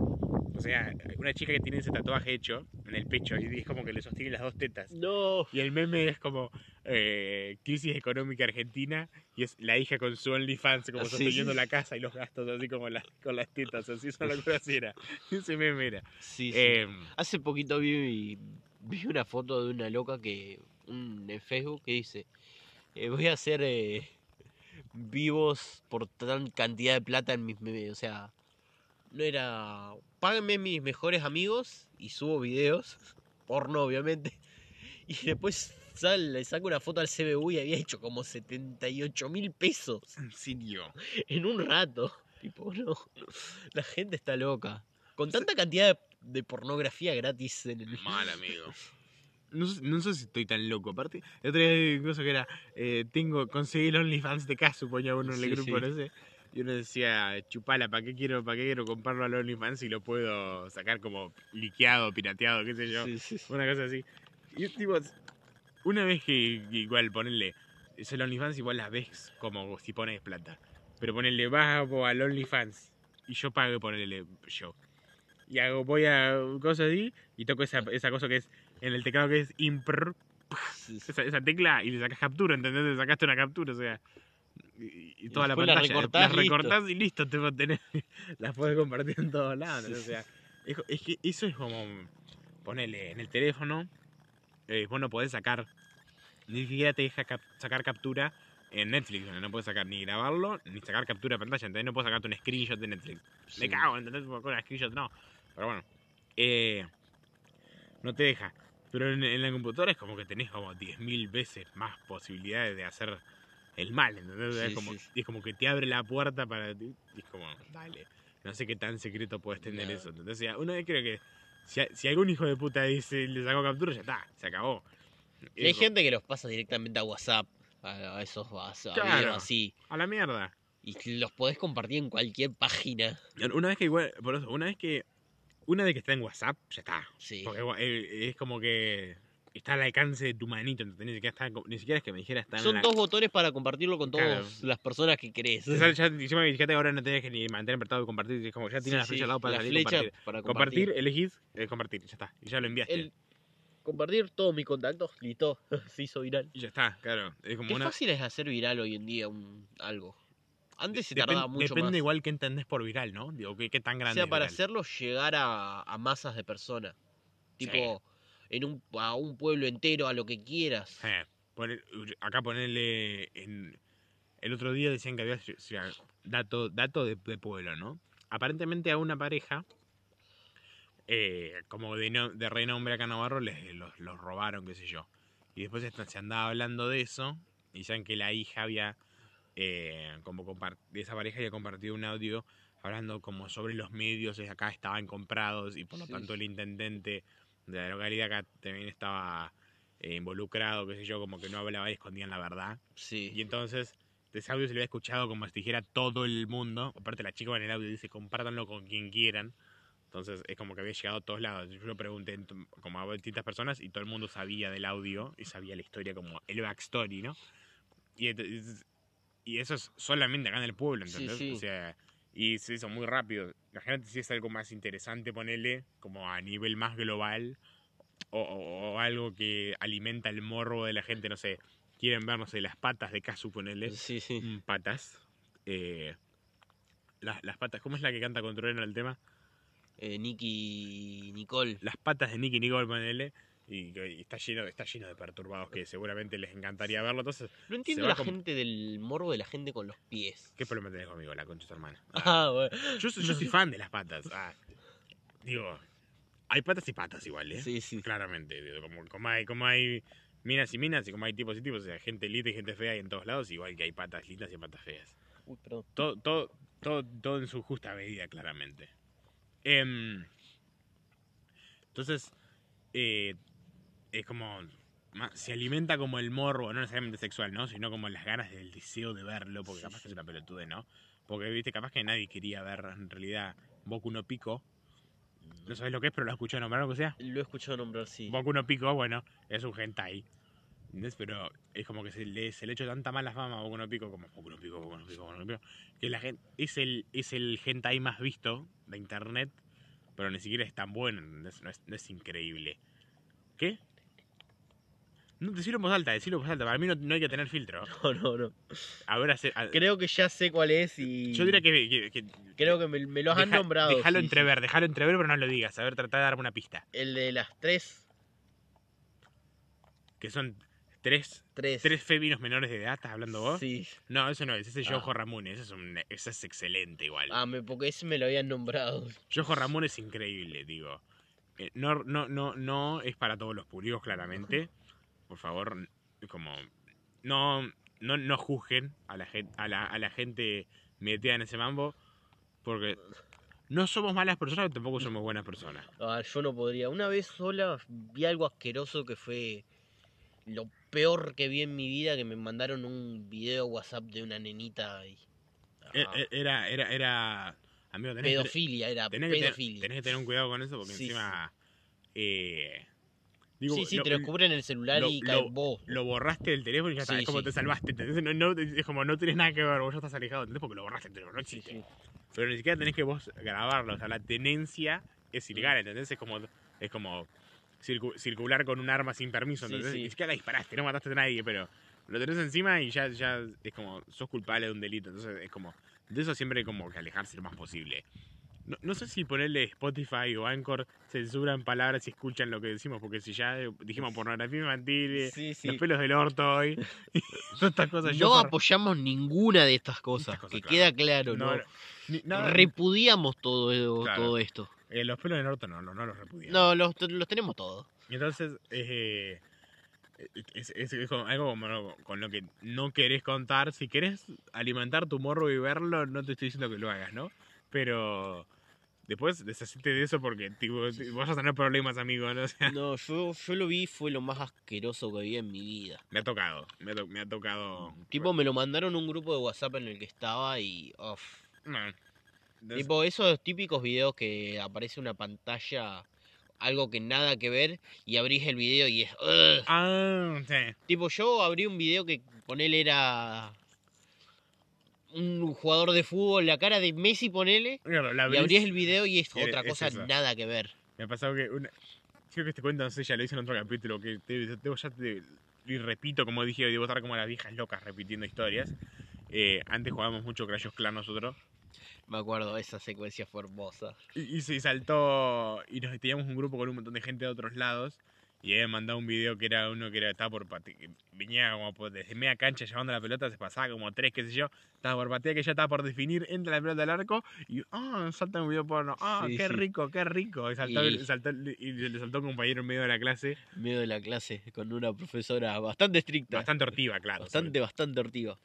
o sea, una chica que tiene ese tatuaje hecho en el pecho y es como que le sostiene las dos tetas. No. Y el meme es como eh, crisis económica argentina y es la hija con su OnlyFans como sí. sosteniendo la casa y los gastos así como la- con las tetas, así esa locura así era. Ese meme era. Sí, sí. Eh, Hace poquito vi, vi una foto de una loca que un, en Facebook que dice, eh, voy a hacer eh, vivos por tan cantidad de plata en mis memes. O sea, no era, páguenme mis mejores amigos y subo videos, porno obviamente. Y después sal- le saco una foto al CBU y había hecho como 78 mil pesos en serio. en un rato. Tipo, no, la gente está loca. Con tanta cantidad de, de pornografía gratis en el... Mal, amigo. No sé, no sé si estoy tan loco. Aparte, el otro día cosa que era: eh, tengo, conseguí el OnlyFans de Casu, ponía uno en el Sí, grupo, sí. no sé. Y uno decía, chupala, ¿para qué quiero, para qué quiero comprarlo al OnlyFans si lo puedo sacar como liqueado, pirateado, qué sé yo? Sí, sí, sí. Una cosa así. Y tipo, una vez que, igual ponerle, es el OnlyFans igual las ves como si pones plata. Pero ponerle, vas a- al OnlyFans y yo pago ponerle yo. Y hago, voy a cosas así y toco esa, esa cosa que es en el teclado que es impr, esa, esa tecla y le sacas captura, ¿entendés? Le sacaste una captura, o sea. Y, y toda la después la pantalla. recortás, las listo. y listo, te tenés, las puedes compartir en todos lados. O sea, es, es que eso es como. Ponele en el teléfono, eh, vos no podés sacar. Ni siquiera te deja cap- sacar captura en Netflix, donde no puedes sacar ni grabarlo, ni sacar captura de pantalla, entonces no puedes sacarte un screenshot de Netflix. Me cago, ¿entendés? Con un screenshot no. Pero bueno. Eh, no te deja. Pero en, en la computadora es como que tenés como 10.000 veces más posibilidades de hacer el mal, ¿entendés? Sí, es, como, sí. es como que te abre la puerta para ti. Y es como, dale. No sé qué tan secreto puedes tener No. eso. Entonces, ya, una vez creo que si, si algún hijo de puta dice le sacó captura, ya está, se acabó. Y hay Eso, gente que los pasa directamente a WhatsApp, a, esos a, a Claro. así. A la mierda. Y los podés compartir en cualquier página. Una vez que igual, por eso, una vez que. Una vez que está en WhatsApp, ya está. Sí. Porque eh, es como que está al alcance de tu manito, ¿entendés? Ni siquiera, está, ni siquiera es que me dijera está en Son la- dos botones para compartirlo con todas Claro. las personas que querés. Sale ya, encima me dijiste que ahora no tenés que ni mantener apretado y compartir, es como ya tiene Sí, la flecha sí, al lado para la salir flecha compartir. para Compartir, compartir. elegís eh, compartir, ya está. Y ya lo enviaste. El- compartir todos mis contactos, listo, se hizo viral. Y ya está, claro. Es como Qué una. fácil es hacer viral hoy en día un algo. Antes se Depen- tardaba mucho depende más. igual que entendés por viral, ¿no? Digo, ¿qué, qué tan o grande sea, es para viral? hacerlo llegar a, a masas de personas. Tipo, en un, a un pueblo entero, a lo que quieras. Eh, poner- acá ponerle en el otro día decían que había o sea, dato dato de, de pueblo no aparentemente a una pareja eh, como de, no- de renombre acá en Navarro les los, los robaron qué sé yo y después se andaba hablando de eso y saben que la hija había eh, como esa pareja había compartido un audio hablando como sobre los medios de acá estaban comprados y por lo Sí, tanto el intendente de la localidad acá también estaba eh, involucrado, qué sé yo, como que no hablaba y escondían la verdad. Sí. Y entonces, de ese audio se lo había escuchado como si dijera todo el mundo. Aparte, la chica en el audio dice, compártanlo con quien quieran. Entonces, es como que había llegado a todos lados. Yo lo pregunté como a distintas personas y todo el mundo sabía del audio y sabía la historia, como el backstory, ¿no? Y, ent- y eso es solamente acá en el pueblo, ¿entendés? sí. O sea, y se hizo muy rápido. Imagínate si es algo más interesante, ponerle como a nivel más global o, o- o algo que alimenta el morbo de la gente, no sé, quieren ver, no sé, las patas de Casu, ponerle Sí, sí. mm, patas. Eh, las, las patas, ¿cómo es la que canta con Trueno el tema? Eh, Nicky Nicole. Las patas de Nicky Nicole, ponele. Y, y está lleno, está lleno de perturbados que seguramente les encantaría verlo. Entonces, No entiendo la gente del morbo de la gente con los pies. ¿qué problema tenés conmigo, la concha de tu hermana? Ah, Ah, bueno. yo, soy- yo soy fan de las patas. Ah, digo, hay patas y patas igual, ¿eh? Sí, sí. Claramente. digo, Como, como hay, como hay minas y minas y como hay tipos y tipos, o sea, gente linda y gente fea hay en todos lados, igual que hay patas lindas y patas feas. Uy, perdón. Todo, todo, todo, todo en su justa medida, claramente. Em, entonces, eh, es como. Se alimenta como el morbo, no necesariamente sexual, ¿no? Sino como las ganas del deseo de verlo, porque Sí, capaz que es una pelotude, ¿no? Porque, viste, capaz que nadie quería ver en realidad Boku no Pico. No sabes lo que es, pero lo has escuchado nombrar, o sea. Lo he escuchado nombrar, sí. Boku no Pico, bueno, es un hentai. ¿Entendés? Pero es como que se le, se le tanta mala fama a Boku no Pico, como Boku no Pico, Boku no Pico, Boku no Pico, que la gente es el, es el hentai más visto de internet, pero ni siquiera es tan bueno. No es, no es increíble. ¿Qué? No, decirlo en voz alta, decirlo en voz alta. Para mí no, no hay que tener filtro. No, no, no. Ahora, se- a- Creo que ya sé cuál es y. yo diría que... que- que- Creo que me, me los han deja- nombrado. Déjalo sí, sí. entrever, déjalo entrever, pero no lo digas. A ver, trata de darme una pista. El de las tres. Que son tres, Tres. tres féminos menores de edad, ¿estás hablando vos? Sí. No, eso no es, ese es Ah. Yojo Ramón, ese es, un, ese es excelente igual. Ah, me, porque ese me lo habían nombrado. Yojo Ramón es increíble, digo. Eh, no, no, no, no es para todos los públicos, claramente. Por favor, como no, no, no juzguen a la gente, a la, a la gente metida en ese mambo, porque no somos malas personas, pero tampoco somos buenas personas. Ah, yo no podría. Una vez sola vi algo asqueroso que fue lo peor que vi en mi vida, que me mandaron un video WhatsApp de una nenita ahí, E- e- Era, era, era. Amigo, tenés, que- pedofilia, era tenés que, tener, pedofilia. tenés que tener un cuidado con eso porque Sí, encima. Eh, digo, sí, sí, lo- te lo descubren en el celular lo- y cae lo- vos. lo borraste del teléfono y ya Sí, es como sí. te salvaste, ¿entendés? No, no, es como no tenés nada que ver, vos ya estás alejado, ¿entendés? Porque lo borraste del teléfono, no existe. sí. Pero ni siquiera tenés que vos grabarlo, o sea, la tenencia es ilegal, ¿entendés? Es como, es como circu- circular con un arma sin permiso, ¿entendés? Ni siquiera la disparaste, no mataste a nadie, pero lo tenés encima y ya, ya es como, sos culpable de un delito, entonces es como, de eso siempre como que alejarse lo más posible. No, no sé si ponerle Spotify o Anchor censuran palabras y escuchan lo que decimos, porque si ya dijimos pornografía infantil, eh, Sí, sí. los pelos del orto hoy, y todas estas cosas. yo No por- apoyamos ninguna de estas cosas, Estas cosas, que claro. queda claro, no, ¿no? no, ni- nada- Repudiamos todo, Claro. todo esto. eh, los pelos del orto no, no, no los repudiamos. No, los, los tenemos todos. Entonces, eh, es, es- es algo como con lo que no querés contar. Si querés alimentar tu morro y verlo, no te estoy diciendo que lo hagas, ¿no? Pero después deshacete de eso porque tipo, vas a tener problemas, amigo. ¿no? O sea, No, yo, yo lo vi, fue lo más asqueroso que vi en mi vida. me ha tocado, me ha, to- me ha tocado. Tipo, me lo mandaron un grupo de WhatsApp en el que estaba y... uf. No. Entonces, Tipo, esos típicos videos que aparece una pantalla, algo que nada que ver, y abrís el video y es... Ah, sí. Tipo, yo abrí un video que ponele era... Un jugador de fútbol, la cara de Messi, ponele, Claro, la y abrís el video y es otra es cosa eso. nada que ver. Me ha pasado que una... Creo que este cuento, no sé, ya lo hice en otro capítulo, que te, te- ya te- y repito, como dije, debo estar como las viejas locas repitiendo historias. Eh, antes jugábamos mucho Crash Clan nosotros. Me acuerdo, esa secuencia fue hermosa. Y, y se saltó, y nos teníamos un grupo con un montón de gente de otros lados. Y había mandado un video que era uno que era, estaba por venía como por- desde media cancha llevando la pelota, se pasaba como tres, qué sé yo, estaba por patear que ya estaba por definir, entra la pelota al arco y ah, salta un video porno, ah, Sí, qué sí. rico, qué rico. Y saltó, Y- saltó- y le saltó un compañero en medio de la clase, En medio de la clase con una profesora bastante estricta. bastante hortiva, claro. Bastante, bastante hortiva.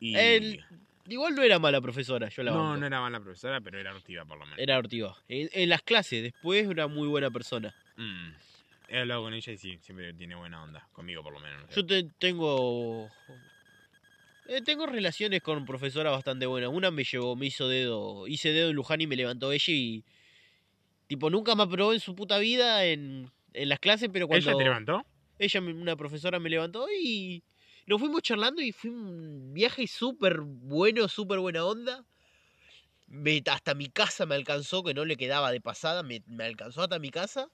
Y... El- Igual no era mala profesora, yo la No, banco. no era mala profesora, pero era hortiva por lo menos. Era hortiva. En, en las clases, después era muy buena persona. Mm. He hablado con ella y sí, siempre tiene buena onda, conmigo por lo menos. Yo te- tengo... eh, tengo relaciones con profesoras bastante buenas. Una me llevó, me hizo dedo. Hice dedo en Luján y me levantó ella y... Tipo, nunca me aprobó en su puta vida en, en las clases, pero cuando... ¿Ella te levantó? ella, una profesora, me levantó y nos fuimos charlando y fue un viaje súper bueno, súper buena onda. Me- hasta mi casa me alcanzó, que no le quedaba de pasada, me, me alcanzó hasta mi casa.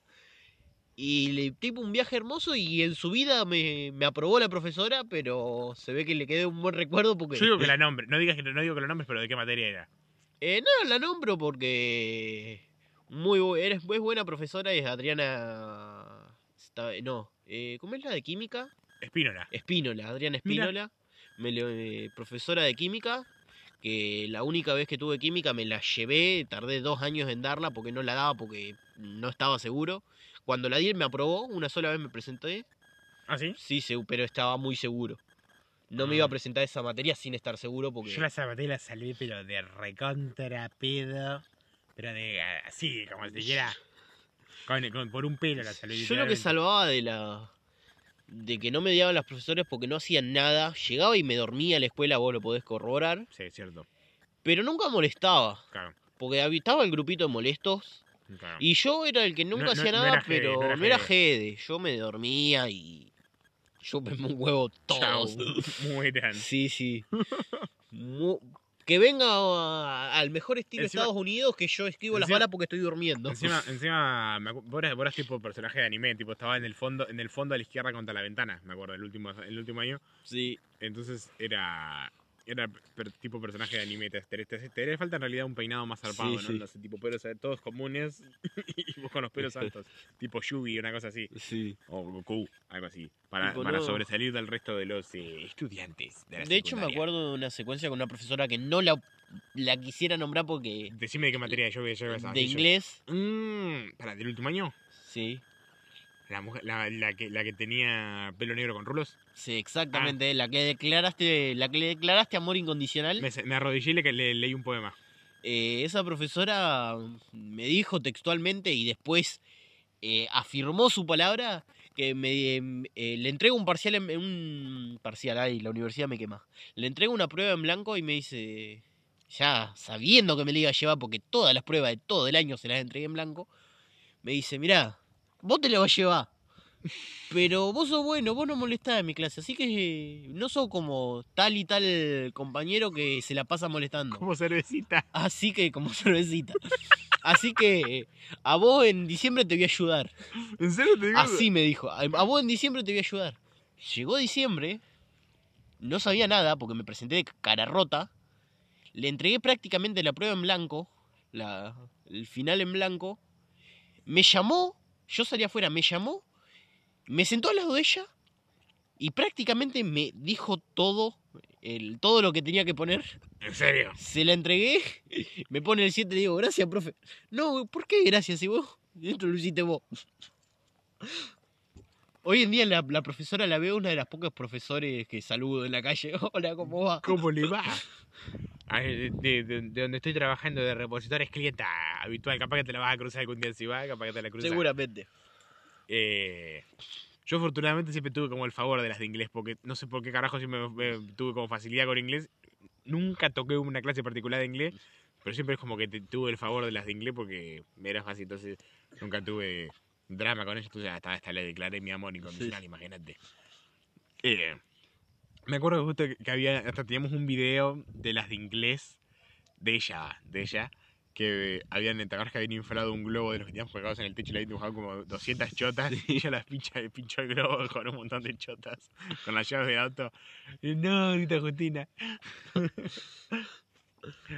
Y le, tipo un viaje hermoso y en su vida me, me aprobó la profesora, pero se ve que le quedó un buen recuerdo porque... Yo digo que la nombre, no digas que no digo que la nombres, pero ¿de qué materia era? Eh, no, la nombro porque muy eres, es buena profesora y es Adriana... está- no, eh, ¿cómo es la de química? Espínola. Espínola, Adriana. Espínola, me eh, profesora de química, que la única vez que tuve química me la llevé, tardé dos años en darla porque no la daba porque no estaba seguro. Cuando la di me aprobó, una sola vez me presenté, ¿Ah, sí? sí, pero estaba muy seguro. No me iba a Ah. presentar esa materia sin estar seguro porque... Yo la sabaté y la salvé, pero de recontra pedo. Pero de así, como si dijera. Con, con- por un pelo la salvé. Yo lo que salvaba de la de que no me odiaban las profesores porque no hacían nada, llegaba y me dormía a la escuela, vos lo podés corroborar, Sí, es cierto. pero nunca molestaba, Claro. porque estaba el grupito de molestos claro. y yo era el que nunca No- hacía no nada, pero no era no era jede. jede, yo me dormía y yo me un huevo Chao. todos. Mueran. Sí, sí. Mu- que venga a- al mejor estilo Encima- Estados Unidos que yo escribo las balas porque estoy durmiendo. Encima, encima me acu- vos, eras, vos eras tipo personaje de anime, tipo estaba en el fondo, en el fondo a la izquierda contra la ventana, me acuerdo, el último, el último año. Sí. Entonces era. Era per- tipo personaje de anime. Te, te, te- te haría falta en realidad un peinado más zarpado, Sí, ¿no? sí. No sé, tipo pelos eh, todos comunes y vos con los pelos altos. tipo Yubi, una cosa así. Sí. O Goku, algo así. Para, para no. sobresalir del resto de los eh, estudiantes. De, la De hecho, me acuerdo de una secuencia con una profesora que no la, la quisiera nombrar porque Decime de qué materia yo voy a llevar de inglés, Mmm, para, del último año. sí, La, mujer, la, la que, la que tenía pelo negro con rulos. sí, exactamente, la que declaraste, la que le declaraste amor incondicional. Me, me arrodillé y le, le leí un poema. Eh, esa profesora me dijo textualmente y después eh, afirmó su palabra que me eh, le entrego un parcial en un parcial ay la universidad me quema le entrego una prueba en blanco y me dice ya sabiendo que me la iba a llevar porque todas las pruebas de todo el año se las entregué en blanco, me dice, mirá, vos te la vas a llevar. Pero vos sos bueno, vos no molestás en mi clase, así que no sos como tal y tal compañero que se la pasa molestando. Como cervecita. Así que, como cervecita. Así que a vos en diciembre te voy a ayudar. ¿En serio te digo? Así me dijo, a a vos en diciembre te voy a ayudar. Llegó diciembre, no sabía nada porque me presenté de cara rota. Le entregué prácticamente la prueba en blanco, la, el final en blanco. Me llamó, yo salí afuera, me llamó, me sentó al lado de ella y prácticamente me dijo todo, el, todo lo que tenía que poner. ¿En serio? Se la entregué, me pone el 7 y digo, gracias, profe. No, ¿por qué gracias? Si vos, dentro lo hiciste vos. Hoy en día la, la profesora la veo una de las pocas profesores que saludo en la calle. Hola, ¿cómo va? ¿Cómo le va? Ah, De, de- de- de donde estoy trabajando de repositor es clienta habitual. Capaz que te la vas a cruzar algún día si va, capaz que te la cruzas. Seguramente. Eh, yo afortunadamente siempre tuve como el favor de las de inglés, porque no sé por qué carajo siempre me- me tuve como facilidad con inglés. Nunca toqué una clase particular de inglés, pero siempre es como que te- tuve el favor de las de inglés porque me era fácil, entonces nunca tuve drama con ellas, entonces hasta, hasta le declaré mi amor incondicional, imagínate. Eh, me acuerdo justo que había, hasta teníamos un video de las de inglés, de ella, de ella, que habían, ¿te acuerdas que habían inflado un globo de los que teníamos pegados en el techo y le habían dibujado como 200 chotas y ella las pincha, pinchó el globo con un montón de chotas, con las llaves de auto. Y, no, grita Justina.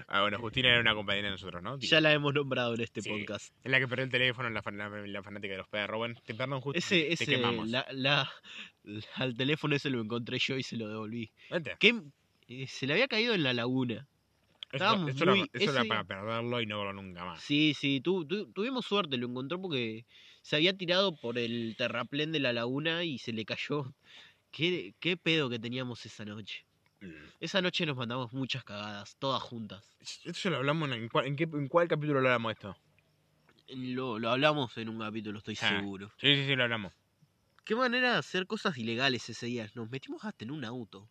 ah, bueno, Justina era una compañera de nosotros, ¿no? Digo, Ya la hemos nombrado en este Sí. podcast. Es la que perdió el teléfono en la, fan- la- la fanática de los perros. Bueno, te perdón, Justina. Ese, te ese, quemamos. la, la- la- al teléfono ese lo encontré yo y se lo devolví. Vente. ¿Qué? Eh, se le había caído en la laguna. Eso, eso era- muy- eso era para perderlo y no verlo nunca más. Sí, sí, tu- tu- tuvimos suerte, lo encontró porque se había tirado por el terraplén de la laguna y se le cayó. ¿Qué, qué pedo que teníamos esa noche? Mm. Esa noche nos mandamos muchas cagadas, todas juntas. Esto ya lo hablamos en, cuál- en, qué, en cuál capítulo lo hablamos esto. Lo, lo hablamos en un capítulo, estoy Ah. seguro. Sí, sí, sí, lo hablamos. Qué manera de hacer cosas ilegales ese día. Nos metimos hasta en un auto,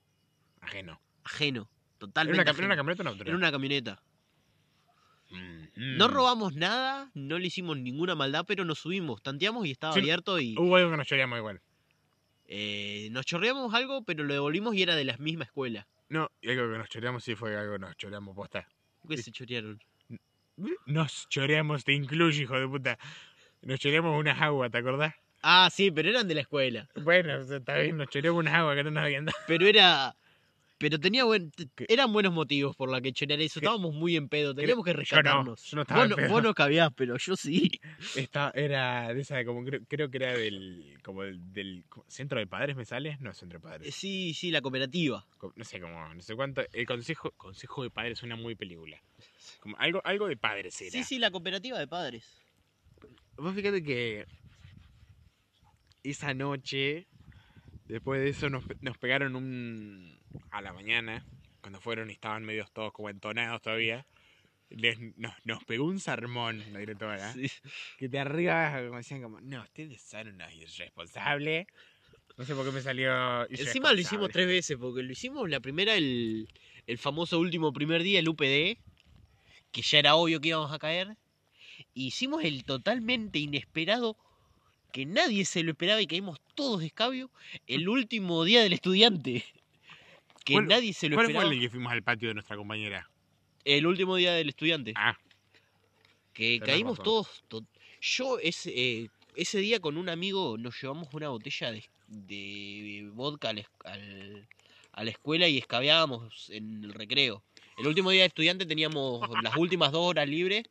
Ajeno. ajeno, ¿Era totalmente una, era una ajeno. camioneta o una auto? Era una camioneta. Mm, No robamos nada, no le hicimos ninguna maldad, pero nos subimos, tanteamos y estaba Sí, abierto y Hubo algo que nos choreamos igual. Eh, nos chorreamos algo, pero lo devolvimos y era de la misma escuela. No, y algo que nos choreamos sí fue algo que nos choreamos posta. ¿Qué se chorearon? Nos choreamos, te incluyo, hijo de puta. Nos choreamos unas aguas, ¿te acordás? Ah, sí, pero eran de la escuela. Bueno, está bien, nos choreamos unas aguas que no nos habían dado. Pero era. Pero tenía buen. Eran buenos motivos por la que chorear eso. ¿Qué? Estábamos muy en pedo. Teníamos que Yo no, rescatarnos. yo no estaba vos, en no, pedo. vos no cabías, pero yo sí. Esta era de esa, como creo, creo que era del, como del, del centro de padres, ¿me sale? No, centro de Eh, padres. Sí, sí, la cooperativa. Co- No sé cómo, no sé cuánto. El consejo, consejo de padres suena muy película. Como algo, algo de padres era. Sí, sí, la cooperativa de padres. Vos fíjate que esa noche, después de eso, nos pegaron un. A la mañana, cuando fueron y estaban medios todos como entonados todavía. les- nos, nos pegó un sermón la directora. Sí. Que de arriba como decían como, no, ustedes son unos irresponsables. No sé por qué me salió Encima lo hicimos tres veces, porque lo hicimos la primera, el, el famoso último primer día, el UPD, que ya era obvio que íbamos a caer. Hicimos el totalmente inesperado, que nadie se lo esperaba y caímos todos de escabio, el último día del estudiante. Que ¿Cuál- nadie se lo ¿Cuál fue esperaba. el que fuimos al patio de nuestra compañera? El último día del estudiante. Ah, Que Tenés caímos razón. todos. to- Yo ese, eh, ese día con un amigo nos llevamos una botella de, de vodka al, es- al- a la escuela y escabeábamos en el recreo. El último día de estudiante teníamos las últimas dos horas libres.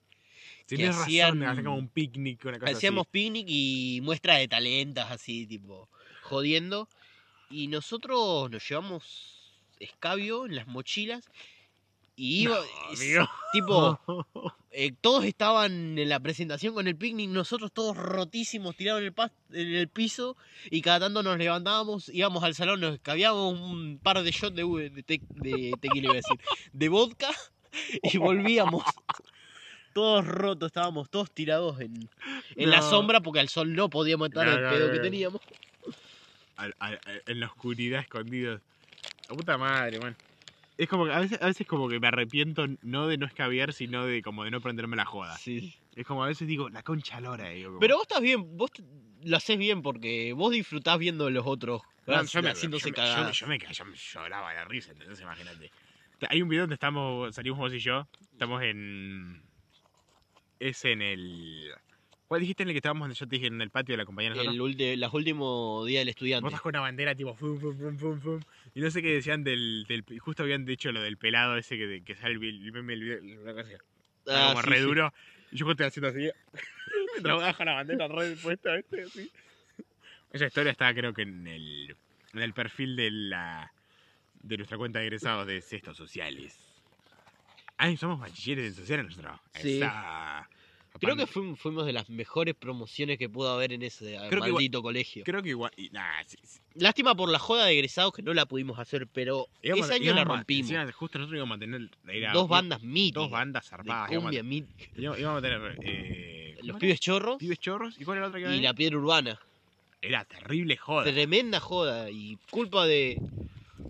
tienes razón, hacían- hacer como un picnic, una cosa Hacíamos picnic y muestra de talentas así, tipo, jodiendo. Y nosotros nos llevamos escabio en las mochilas. Y iba, No, es- amigo. tipo, eh, todos estaban en la presentación con el picnic, nosotros todos rotísimos, tirados en el, pas- en el piso, y cada tanto nos levantábamos, íbamos al salón, nos cabíamos un par de shots de, de, te- de tequila, iba a decir, de vodka, y volvíamos. Todos rotos, estábamos todos tirados en, en la sombra porque al sol no podíamos estar No, el pedo que teníamos. Al- al- al- en la oscuridad escondidos. La puta madre, man. Es como que a veces, a veces como que me arrepiento no de no escabiar, sino de como de no prenderme la joda. Sí. Es como a veces digo, la concha lora, digo. como- Pero vos estás bien, vos lo haces bien porque vos disfrutás viendo a los otros No, yo me, haciéndose yo, me- yo, me- yo me, yo me lloraba la risa, entonces imagínate. Hay un video donde estamos, salimos vos y yo, estamos en... Es en el... ¿Cuál dijiste en el que estábamos? Yo te dije en el patio de la compañía de nosotros. El ulti- los últimos días del estudiante. Vos estás con una bandera tipo fum, fum, fum, fum, fum. Y no sé qué decían del, del... Justo habían dicho lo del pelado ese que, que sale el, el meme una cosa así, Ah, como sí, re sí. duro. Y yo estoy haciendo así. Mientras bajo la bandera re puesta, ¿viste? Así. Esa historia está creo que en el, en el perfil de la de nuestra cuenta de egresados de Cestos Sociales. Ay, somos bachilleres en sociales nosotros. Sí. Esa- Creo que fuim- fuimos de las mejores promociones que pudo haber en ese eh, Creo maldito colegio. Creo que igual... y nah, sí, sí. Lástima por la joda de egresados que no la pudimos hacer, pero Íbamos- ese año la rompimos. encima, justo nosotros íbamos a tener... era- Dos bandas míticas. Dos bandas zarpadas. cumbia íbamos- íbamos a tener... Eh, ¿cómo Los pibes chorros Pibes chorros. ¿Y cuál era la otra que y la piedra urbana. Era terrible joda. Tremenda joda. Y culpa de,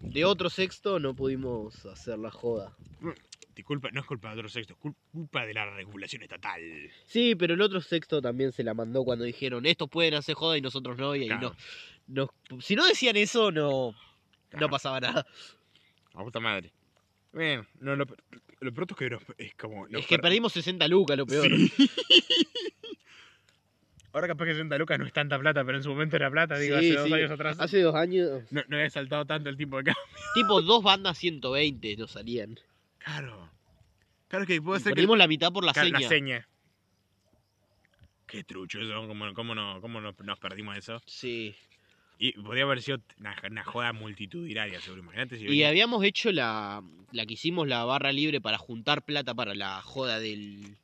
de otro sexto no pudimos hacer la joda. No es culpa de otro sexto, es cul- culpa de la regulación estatal. Sí, pero el otro sexto también se la mandó cuando dijeron estos pueden hacer joda y nosotros no. Y ahí Claro. no, no- si no decían eso, no, Claro. no pasaba nada. A puta madre. Bueno, no, lo, lo pronto es que nos- es como. es que per- perdimos 60 lucas, lo peor. Sí. Ahora capaz que 60 lucas no es tanta plata, pero en su momento era plata, digo, Sí, hace dos sí. años atrás. Hace dos años, No, no había saltado tanto el tiempo de acá. tipo dos bandas 120 nos salían. Claro. Claro que puede ser que. Perdimos la mitad por la Claro, seña. la seña. Qué trucho eso, cómo, cómo, no, cómo no- nos perdimos eso. Sí. Y podría haber sido una, una joda multitudinaria, seguro. Imagínate si Y venía- habíamos hecho la, la que hicimos la barra libre para juntar plata para la joda del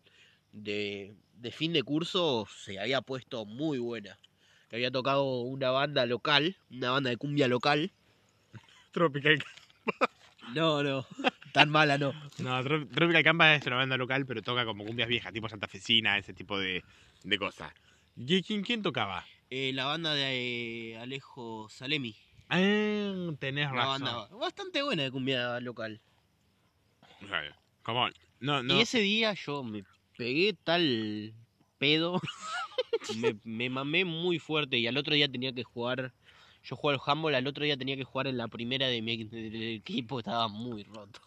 de, de fin de curso se había puesto muy buena. Había tocado una banda local, una banda de cumbia local. Tropical No, no, tan mala no. No, Tro- Tropical Canvas es una banda local, pero toca como cumbias viejas, tipo santafesina, ese tipo de, de cosas. ¿Y quién, quién tocaba? Eh, la banda de eh, Alejo Salemi. Ah, tenés Una razón. banda bastante buena de cumbia local. No, no. Y ese día yo me pegué tal pedo, me, me mamé muy fuerte y al otro día tenía que jugar, yo juego al handball, al otro día tenía que jugar en la primera de mi del equipo, estaba muy roto.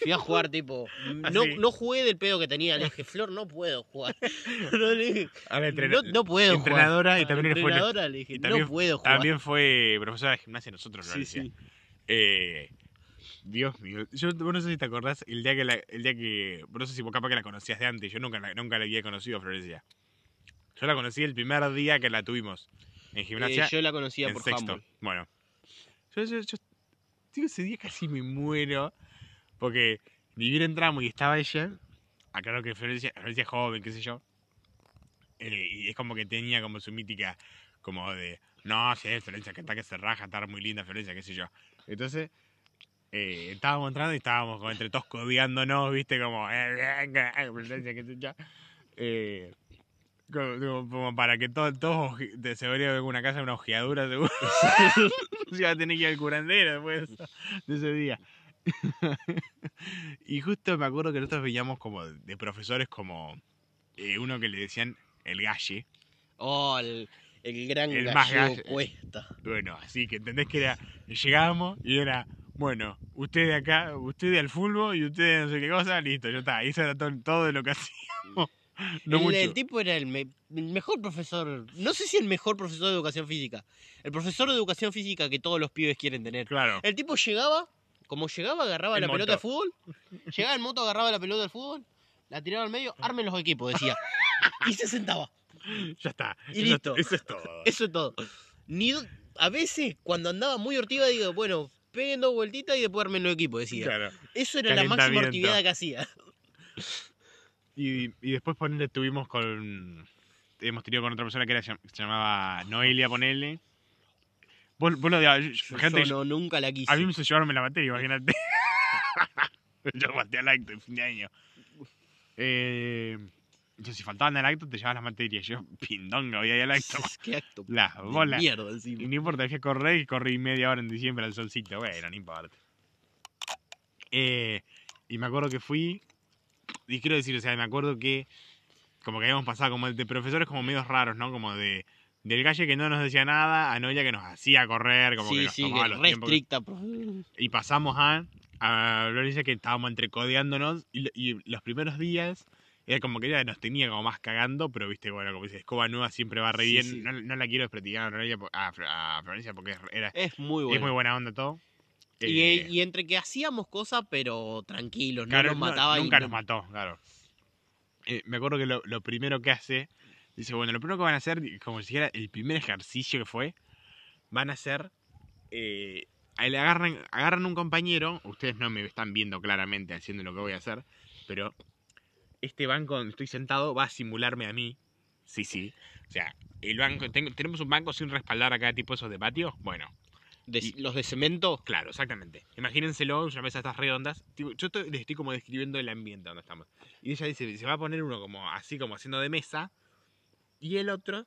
Fui a jugar tipo, no, Así. no jugué del pedo que tenía, le dije, Flor, no puedo jugar. No, le dije, A entrena- no, no puedo jugar. entrenadora y A la también fue, entrenadora le dije, y también- no puedo jugar. también fue profesora de gimnasia nosotros, Sí, Florencia. sí. Eh, Dios mío. Yo no sé si te acordás el día que la, el día que. No sé si vos capaz que la conocías de antes. Yo nunca la, nunca la había conocido a Florencia. Yo la conocí el primer día que la tuvimos en Eh, gimnasia. yo la conocía en por sexto. Bueno. Yo, yo, yo- digo, ese día casi me muero. Porque ni bien entramos y estaba ella. Aclaro que Florencia, Florencia es joven, qué sé yo. eh, y es como que tenía como su mítica, como de, no, sí, Florencia, que está que se raja, está muy linda Florencia, qué sé yo. Entonces, eh, estábamos entrando y estábamos como entre todos codeándonos, viste, como, eh, eh, Florencia, qué sé yo. Eh, como, para que todos todo, se vería en una casa una ojeadura, seguro. se iba a tener que ir al curandero después de ese día. y justo me acuerdo que nosotros veíamos como de profesores como eh, uno que le decían el galle. Oh, el, el gran El más galle. cuesta. Bueno, así que entendés que era, llegábamos y era, bueno, usted de acá, usted de al fútbol y usted de no sé qué cosa, listo, ya está. Y eso era todo, todo lo que hacíamos. No el, mucho. el tipo era el, me- el mejor profesor, no sé si el mejor profesor de educación física, el profesor de educación física que todos los pibes quieren tener. Claro. El tipo llegaba, como llegaba, agarraba la moto. pelota de fútbol, llegaba en moto, agarraba la pelota de fútbol, la tiraba al medio, armen los equipos, decía, y se sentaba. Ya está. Y eso, listo. eso es todo. Eso es todo. Ni, a veces, cuando andaba muy hortiva, digo, bueno, peguen dos vueltitas y después armen los equipos, decía. Claro. Eso era la máxima actividad que hacía. Y, y después ponele, tuvimos con. Hemos tenido con otra persona que era, se llamaba Noelia, ponele. Vos, vos lo de. Yo, gente, no, nunca la quise. a mí me hizo llevarme la materia, imagínate. yo pasé al acto de fin de año. Eh, yo, si faltaban al acto, te llevabas las materias. Yo, pindonga, voy a ir al acto. Qué acto. La de bola. Mierda Y encima. no importa, a correr y corrí media hora en diciembre al solcito. Bueno, no importa. Eh, y me acuerdo que fui, y quiero decir, o sea, me acuerdo que como que habíamos pasado como de profesores como medios raros, ¿no? Como de del galle que no nos decía nada a Noelia que nos hacía correr, como que nos sí, tomaba que los tiempos. estricta. pues. Y pasamos a, a Florencia que estábamos entrecodeándonos y, y los primeros días era como que ella nos tenía como más cagando, pero viste, bueno, como dice, escoba nueva siempre va re Sí, bien. No, no la quiero desprestigiar a a, Fl- a Florencia porque es, era, Es muy es bueno. muy buena onda todo. Y, Eh, y entre que hacíamos cosas, pero tranquilos, Claro, no nos no- mataba. y nunca no- nos mató, claro. Eh, me acuerdo que lo, lo primero que hace, dice, bueno, lo primero que van a hacer, como si era el primer ejercicio que fue, van a hacer, eh, agarran, agarran un compañero, ustedes no me están viendo claramente haciendo lo que voy a hacer, pero este banco donde estoy sentado va a simularme a mí, sí, sí, o sea, el banco, tengo- tenemos un banco sin respaldar acá, tipo esos de patio, bueno, de- y- los de cemento, Claro, exactamente. Imagínenselo, una mesa estas redondas. Tipo, Yo estoy- les estoy como describiendo el ambiente donde estamos. Y ella dice, se va a poner uno como así, como haciendo de mesa. Y el otro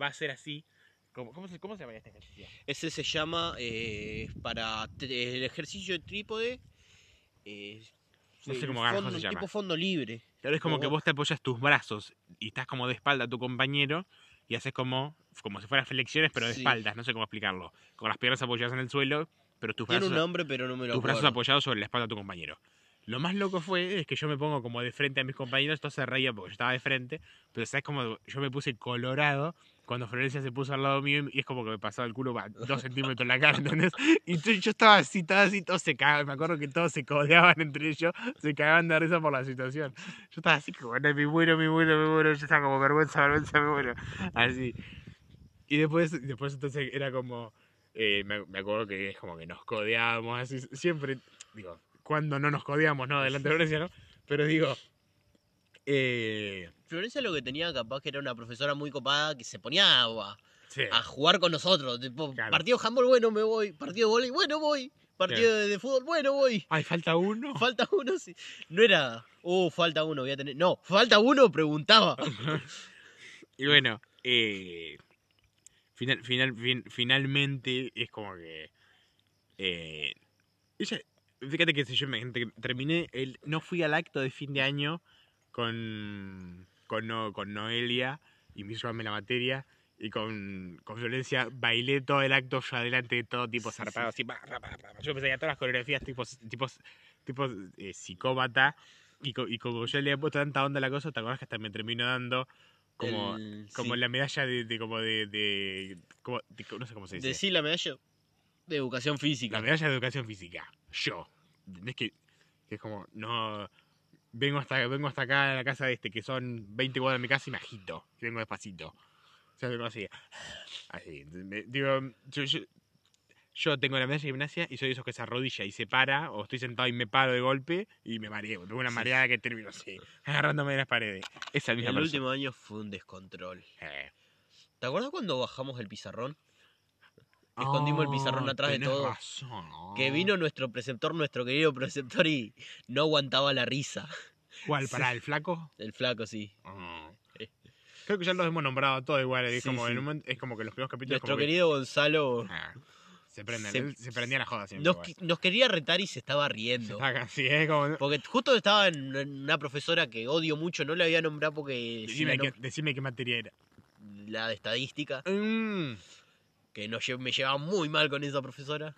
va a ser así. Como, ¿cómo, se, ¿Cómo se llama este ejercicio? ese se llama eh, para el ejercicio de trípode. eh, No sé cómo fondo- se llama. Tipo fondo libre. Claro, es como Como que vos- te apoyas tus brazos y estás como de espalda a tu compañero y haces como, como si fueran flexiones, pero de Sí. espaldas. No sé cómo explicarlo. Con las piernas apoyadas en el suelo, pero tus Tiene brazos, un nombre, pero no me lo tus brazos acuerdo. apoyados sobre la espalda de tu compañero. Lo más loco fue es que yo me pongo como de frente a mis compañeros, todos se reían porque yo estaba de frente, pero sabes como yo me puse colorado cuando Florencia se puso al lado mío y es como que me pasaba el culo dos centímetros en la cara, ¿entendés? Y yo, yo estaba así, estaba así, todos se cagaban, me acuerdo que todos se codeaban entre ellos, se cagaban de risa por la situación. Yo estaba así como, bueno, me muero, me muero, me muero, yo estaba como vergüenza, vergüenza, me muero, así. Y después, después entonces era como, eh, me, me acuerdo que es como que nos codeábamos, así, siempre, digo, cuando no nos codeamos, ¿no? Delante de Florencia, ¿no? Pero digo, eh, Florencia lo que tenía capaz que era una profesora muy copada que se ponía a, sí, a jugar con nosotros. Tipo, Claro. partido de handball, bueno, me voy. Partido de volei, bueno, voy. Partido de, de fútbol, bueno, voy. ay, falta uno. Falta uno, sí. No era, oh, falta uno, voy a tener. No, falta uno, preguntaba. Y bueno, eh, final, final, fin- finalmente es como que. eh, ella, fíjate que si yo me, te- terminé, el, no fui al acto de fin de año con, con, No- con Noelia y me hizo la materia. Y con, con Florencia bailé todo el acto yo adelante de todo tipo Sí, zarpado, sí. así, pa, pa, yo empecé a todas las coreografías tipo, tipo, tipo eh, psicópata y, co- y como yo le había puesto tanta onda a la cosa, te acuerdas que hasta me terminó dando como, El- como sí. la medalla de, de como de, de, como- de- no sé cómo se dice. Decí la medalla de educación física. La medalla de educación física. Yo. ¿Entendés que, que es como, no. Vengo hasta, vengo hasta acá a la casa de este, que son 20 cuadras de mi casa y me agito. Y vengo despacito. O sea, vengo así. Así. me- digo, yo, yo, yo tengo la medalla de gimnasia y soy de esos que se arrodilla y se para, o estoy sentado y me paro de golpe y me mareo. Tengo una Sí. mareada que termino así, agarrándome de las paredes. Esa misma El persona. último año fue un descontrol. Eh. ¿Te acuerdas cuando bajamos el pizarrón? Escondimos el pizarrón atrás de todo. razón. Que vino nuestro preceptor, nuestro querido preceptor, y no aguantaba la risa. ¿Cuál? ¿Para el flaco? El flaco, sí. Ah. Creo que ya los hemos nombrado todos igual. Es, Sí, como, sí. un es como que los primeros capítulos. Nuestro como que- querido Gonzalo Ah, se, prenden, Se- se prendía la joda siempre. nos, quería retar y se estaba riendo. saca así, es como. Porque justo estaba en una profesora que odio mucho, no la voy a nombrar porque si Decime, la, nom- decime qué materia era. la de estadística, Mm, que lle- me llevaba muy mal con esa profesora.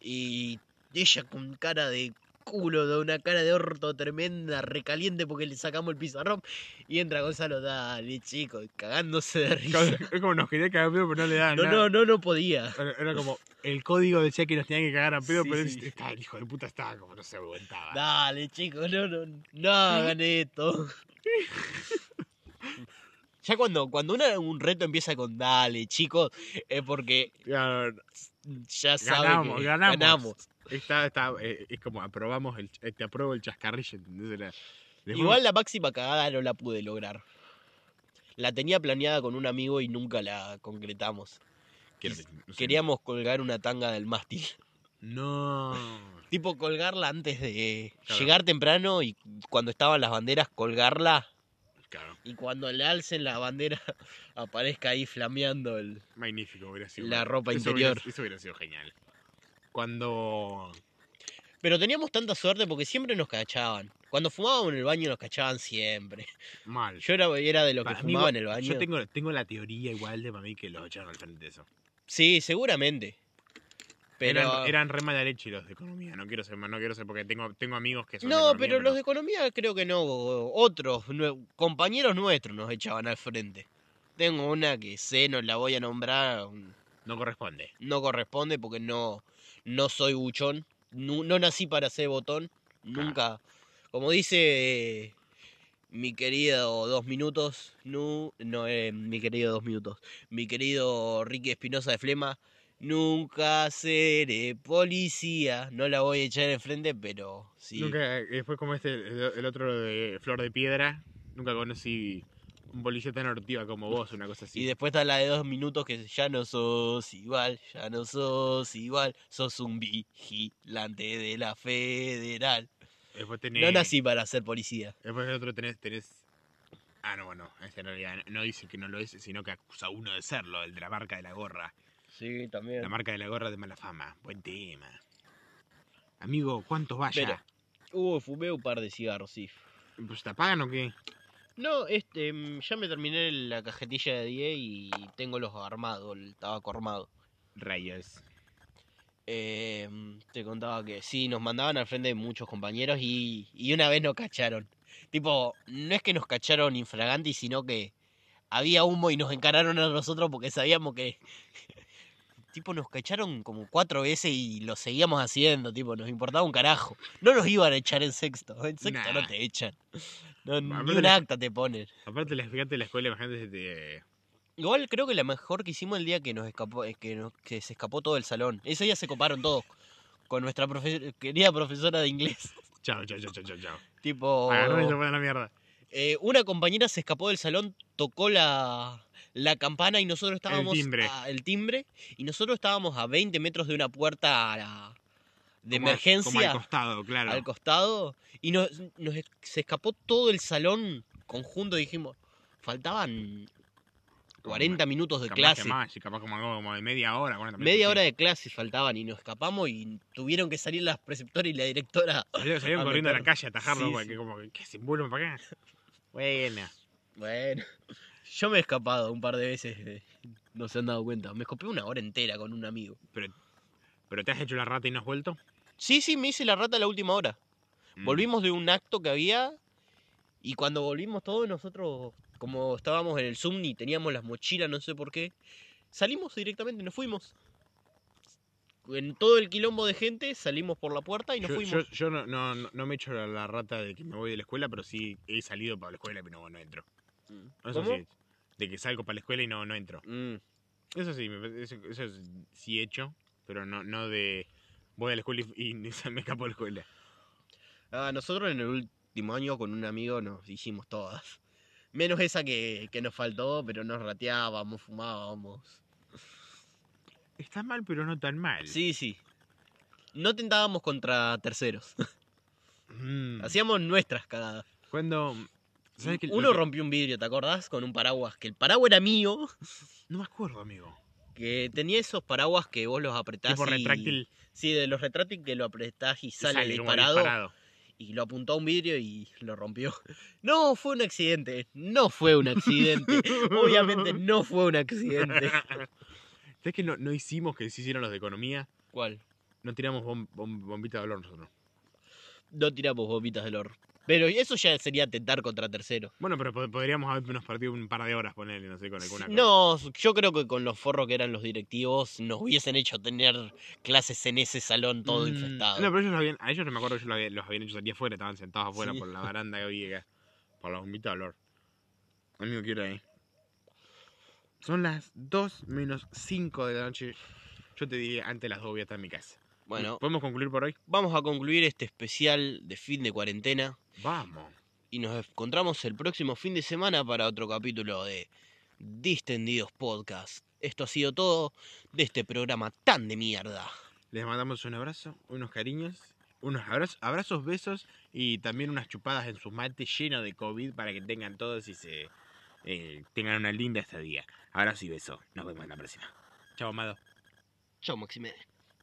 Y ella con cara de culo, de una cara de orto tremenda, recaliente porque le sacamos el pizarrón. Y entra Gonzalo, dale chico, cagándose de risa. es como nos quería cagar a pedo, pero no le daban No, nada. no, no, no podía. Era, como. El código decía que nos tenían que cagar a pedo, Sí, pero sí. estaba, el hijo de puta estaba como no se aguantaba. Dale, chicos, no, no, no hagan esto. Ya cuando, cuando una- un reto empieza con dale, chicos, es porque ya saben Ganamos, que ganamos. ganamos. Está, está, eh, es como aprobamos el, eh, te apruebo el chascarrillo, ¿entendés? Igual la máxima cagada no la pude lograr. La tenía planeada con un amigo y nunca la concretamos. Quiero que- no sé. Queríamos colgar una tanga del mástil. No. Tipo colgarla antes de Claro. llegar temprano y cuando estaban las banderas colgarla Claro, y cuando le alcen la bandera aparezca ahí flameando el... magnífico hubiera sido. La ropa Eso interior. hubiera- eso hubiera sido genial. Cuando. Pero teníamos tanta suerte porque siempre nos cachaban. Cuando fumábamos en el baño nos cachaban siempre. Mal. Yo era, era de los que Para mí, fumaba en el baño. Yo tengo, tengo la teoría igual de para mí que los echaron al frente de eso. Sí, seguramente. Pero... Eran, eran re mala leche los de economía, no quiero ser no quiero ser porque tengo, tengo amigos que son de No, economía, pero los de economía creo que no. Otros, compañeros nuestros nos echaban al frente. Tengo una que sé, no la voy a nombrar, No corresponde. no corresponde porque no, no soy buchón. No, no nací para ser botón. Nunca. Como dice eh, mi querido Dos Minutos. No, no, eh, mi querido Dos Minutos. Mi querido Ricky Espinosa de Flema. Nunca seré policía. No la voy a echar enfrente, pero sí. Nunca, eh, fue como este, el, otro de Flor de Piedra. Nunca conocí un policía tan hortiva como vos, una cosa así. Y después está la de dos minutos que ya no sos igual, ya no sos igual, sos un vigilante de la federal. Después tenés. No nací para ser policía. Después el otro tenés, tenés. Ah, no, bueno, en realidad no dice que no lo es, sino que acusa a uno de serlo, el de la marca de la gorra. Sí, también. La marca de la gorra de mala fama. Buen tema. Amigo, ¿cuántos vaya? Pero- Uh, fumé un par de cigarros, sí. ¿Pues te apagan o qué? No, este, mm, ya me terminé la cajetilla de 10 y tengo los armados, el tabaco armado. Rayos. Eh, te contaba que sí, nos mandaban al frente de muchos compañeros y, y una vez nos cacharon. Tipo, no es que nos cacharon infraganti, sino que había humo y nos encararon a nosotros porque sabíamos que... tipo, nos cacharon como cuatro veces y lo seguíamos haciendo, tipo, nos importaba un carajo. No nos iban a echar en sexto, en sexto no te echan. No, ni un acta te ponen. Aparte, fíjate la escuela, imagínate si te. Igual creo que la mejor que hicimos el día que nos escapó, es que, nos- que se escapó todo el salón. Ese día se coparon todos con nuestra profe- querida profesora de inglés. Chao, chao, chao, chao, chao, chao. tipo, Agarró y se fue a la mierda. Eh, una compañera se escapó del salón, tocó la, la campana y nosotros estábamos timbre. a- el timbre y nosotros estábamos a 20 metros de una puerta a la- de Como- emergencia Como al costado, claro. al costado y nos, se escapó todo el salón conjunto. Dijimos, faltaban 40 minutos de Capaz clase. que más, y capaz como, como de media hora. 40 minutos, Media sí. hora de clase faltaban y nos escapamos y tuvieron que salir las preceptoras y la directora. Salieron, corriendo a la calle a atajarlo, Sí, porque sí. como que, ¿qué se vuelven para acá? Buena. Bueno, yo me he escapado un par de veces, eh, no se han dado cuenta. Me escapé una hora entera con un amigo. ¿Pero te has hecho la rata y no has vuelto? Sí, sí, me hice la rata a la última hora. Mm. Volvimos de un acto que había y cuando volvimos todos nosotros, como estábamos en el Zoom y teníamos las mochilas, no sé por qué, salimos directamente, nos fuimos. En todo el quilombo de gente salimos por la puerta y nos yo, fuimos. yo- yo no, no, no- me echo la, la rata de que me voy de la escuela, pero sí he salido para la escuela pero no, no entro. Eso ¿Cómo? sí, de que salgo para la escuela y no, no entro. Mm. Eso sí, eso, eso es- sí he hecho, pero no, no de voy a la escuela y, me escapo de la escuela. Ah, nosotros en el último año con un amigo nos hicimos todas. Menos esa que, que nos faltó, pero nos rateábamos, fumábamos. Está mal, pero no tan mal. Sí, sí. No tentábamos contra terceros. Mm. Hacíamos nuestras cagadas. Cuando... ¿sabes Uno que- rompió un vidrio, ¿te acordás? Con un paraguas. Que el paraguas era mío. No me acuerdo, amigo. Que tenía esos paraguas que vos los apretás Tipo y... retráctil Sí, de los retráctiles que lo apretás y y sale, como disparado, Y lo apuntó a un vidrio y lo rompió. No, fue un accidente. No fue un accidente. Obviamente no fue un accidente. ¿Sabes que no, no hicimos que se hicieron los de economía? ¿Cuál? No tiramos bom- bom- bombita de olor nosotros. No tiramos bombitas del horno. Pero eso ya sería tentar contra terceros. Bueno, pero pod- podríamos habernos partido un par de horas, ponerle, no sé, con alguna cosa. No, yo creo que con los forros que eran los directivos nos hubiesen hecho tener clases en ese salón todo Mm, infestado. No, pero ellos lo habían, a ellos no me acuerdo que habían- los habían hecho salir afuera, estaban sentados afuera Sí. por la baranda que había, por la bombita de olor. Amigo, quiero ahí. Son las 2 menos 5 de la noche. Yo te diría, antes las 2 voy a estar en mi casa. Bueno, ¿Podemos concluir por hoy? vamos a concluir este especial de fin de cuarentena Vamos. y nos encontramos el próximo fin de semana para otro capítulo de Distendidos Podcast. Esto ha sido todo de este programa tan de mierda. Les mandamos un abrazo, unos cariños, unos abrazos, abrazos, besos y también unas chupadas en su mate lleno de COVID para que tengan todos y se eh, tengan una linda estadía. Abrazo y beso. Nos vemos en la próxima. Chao, amado. Chau, Maximede.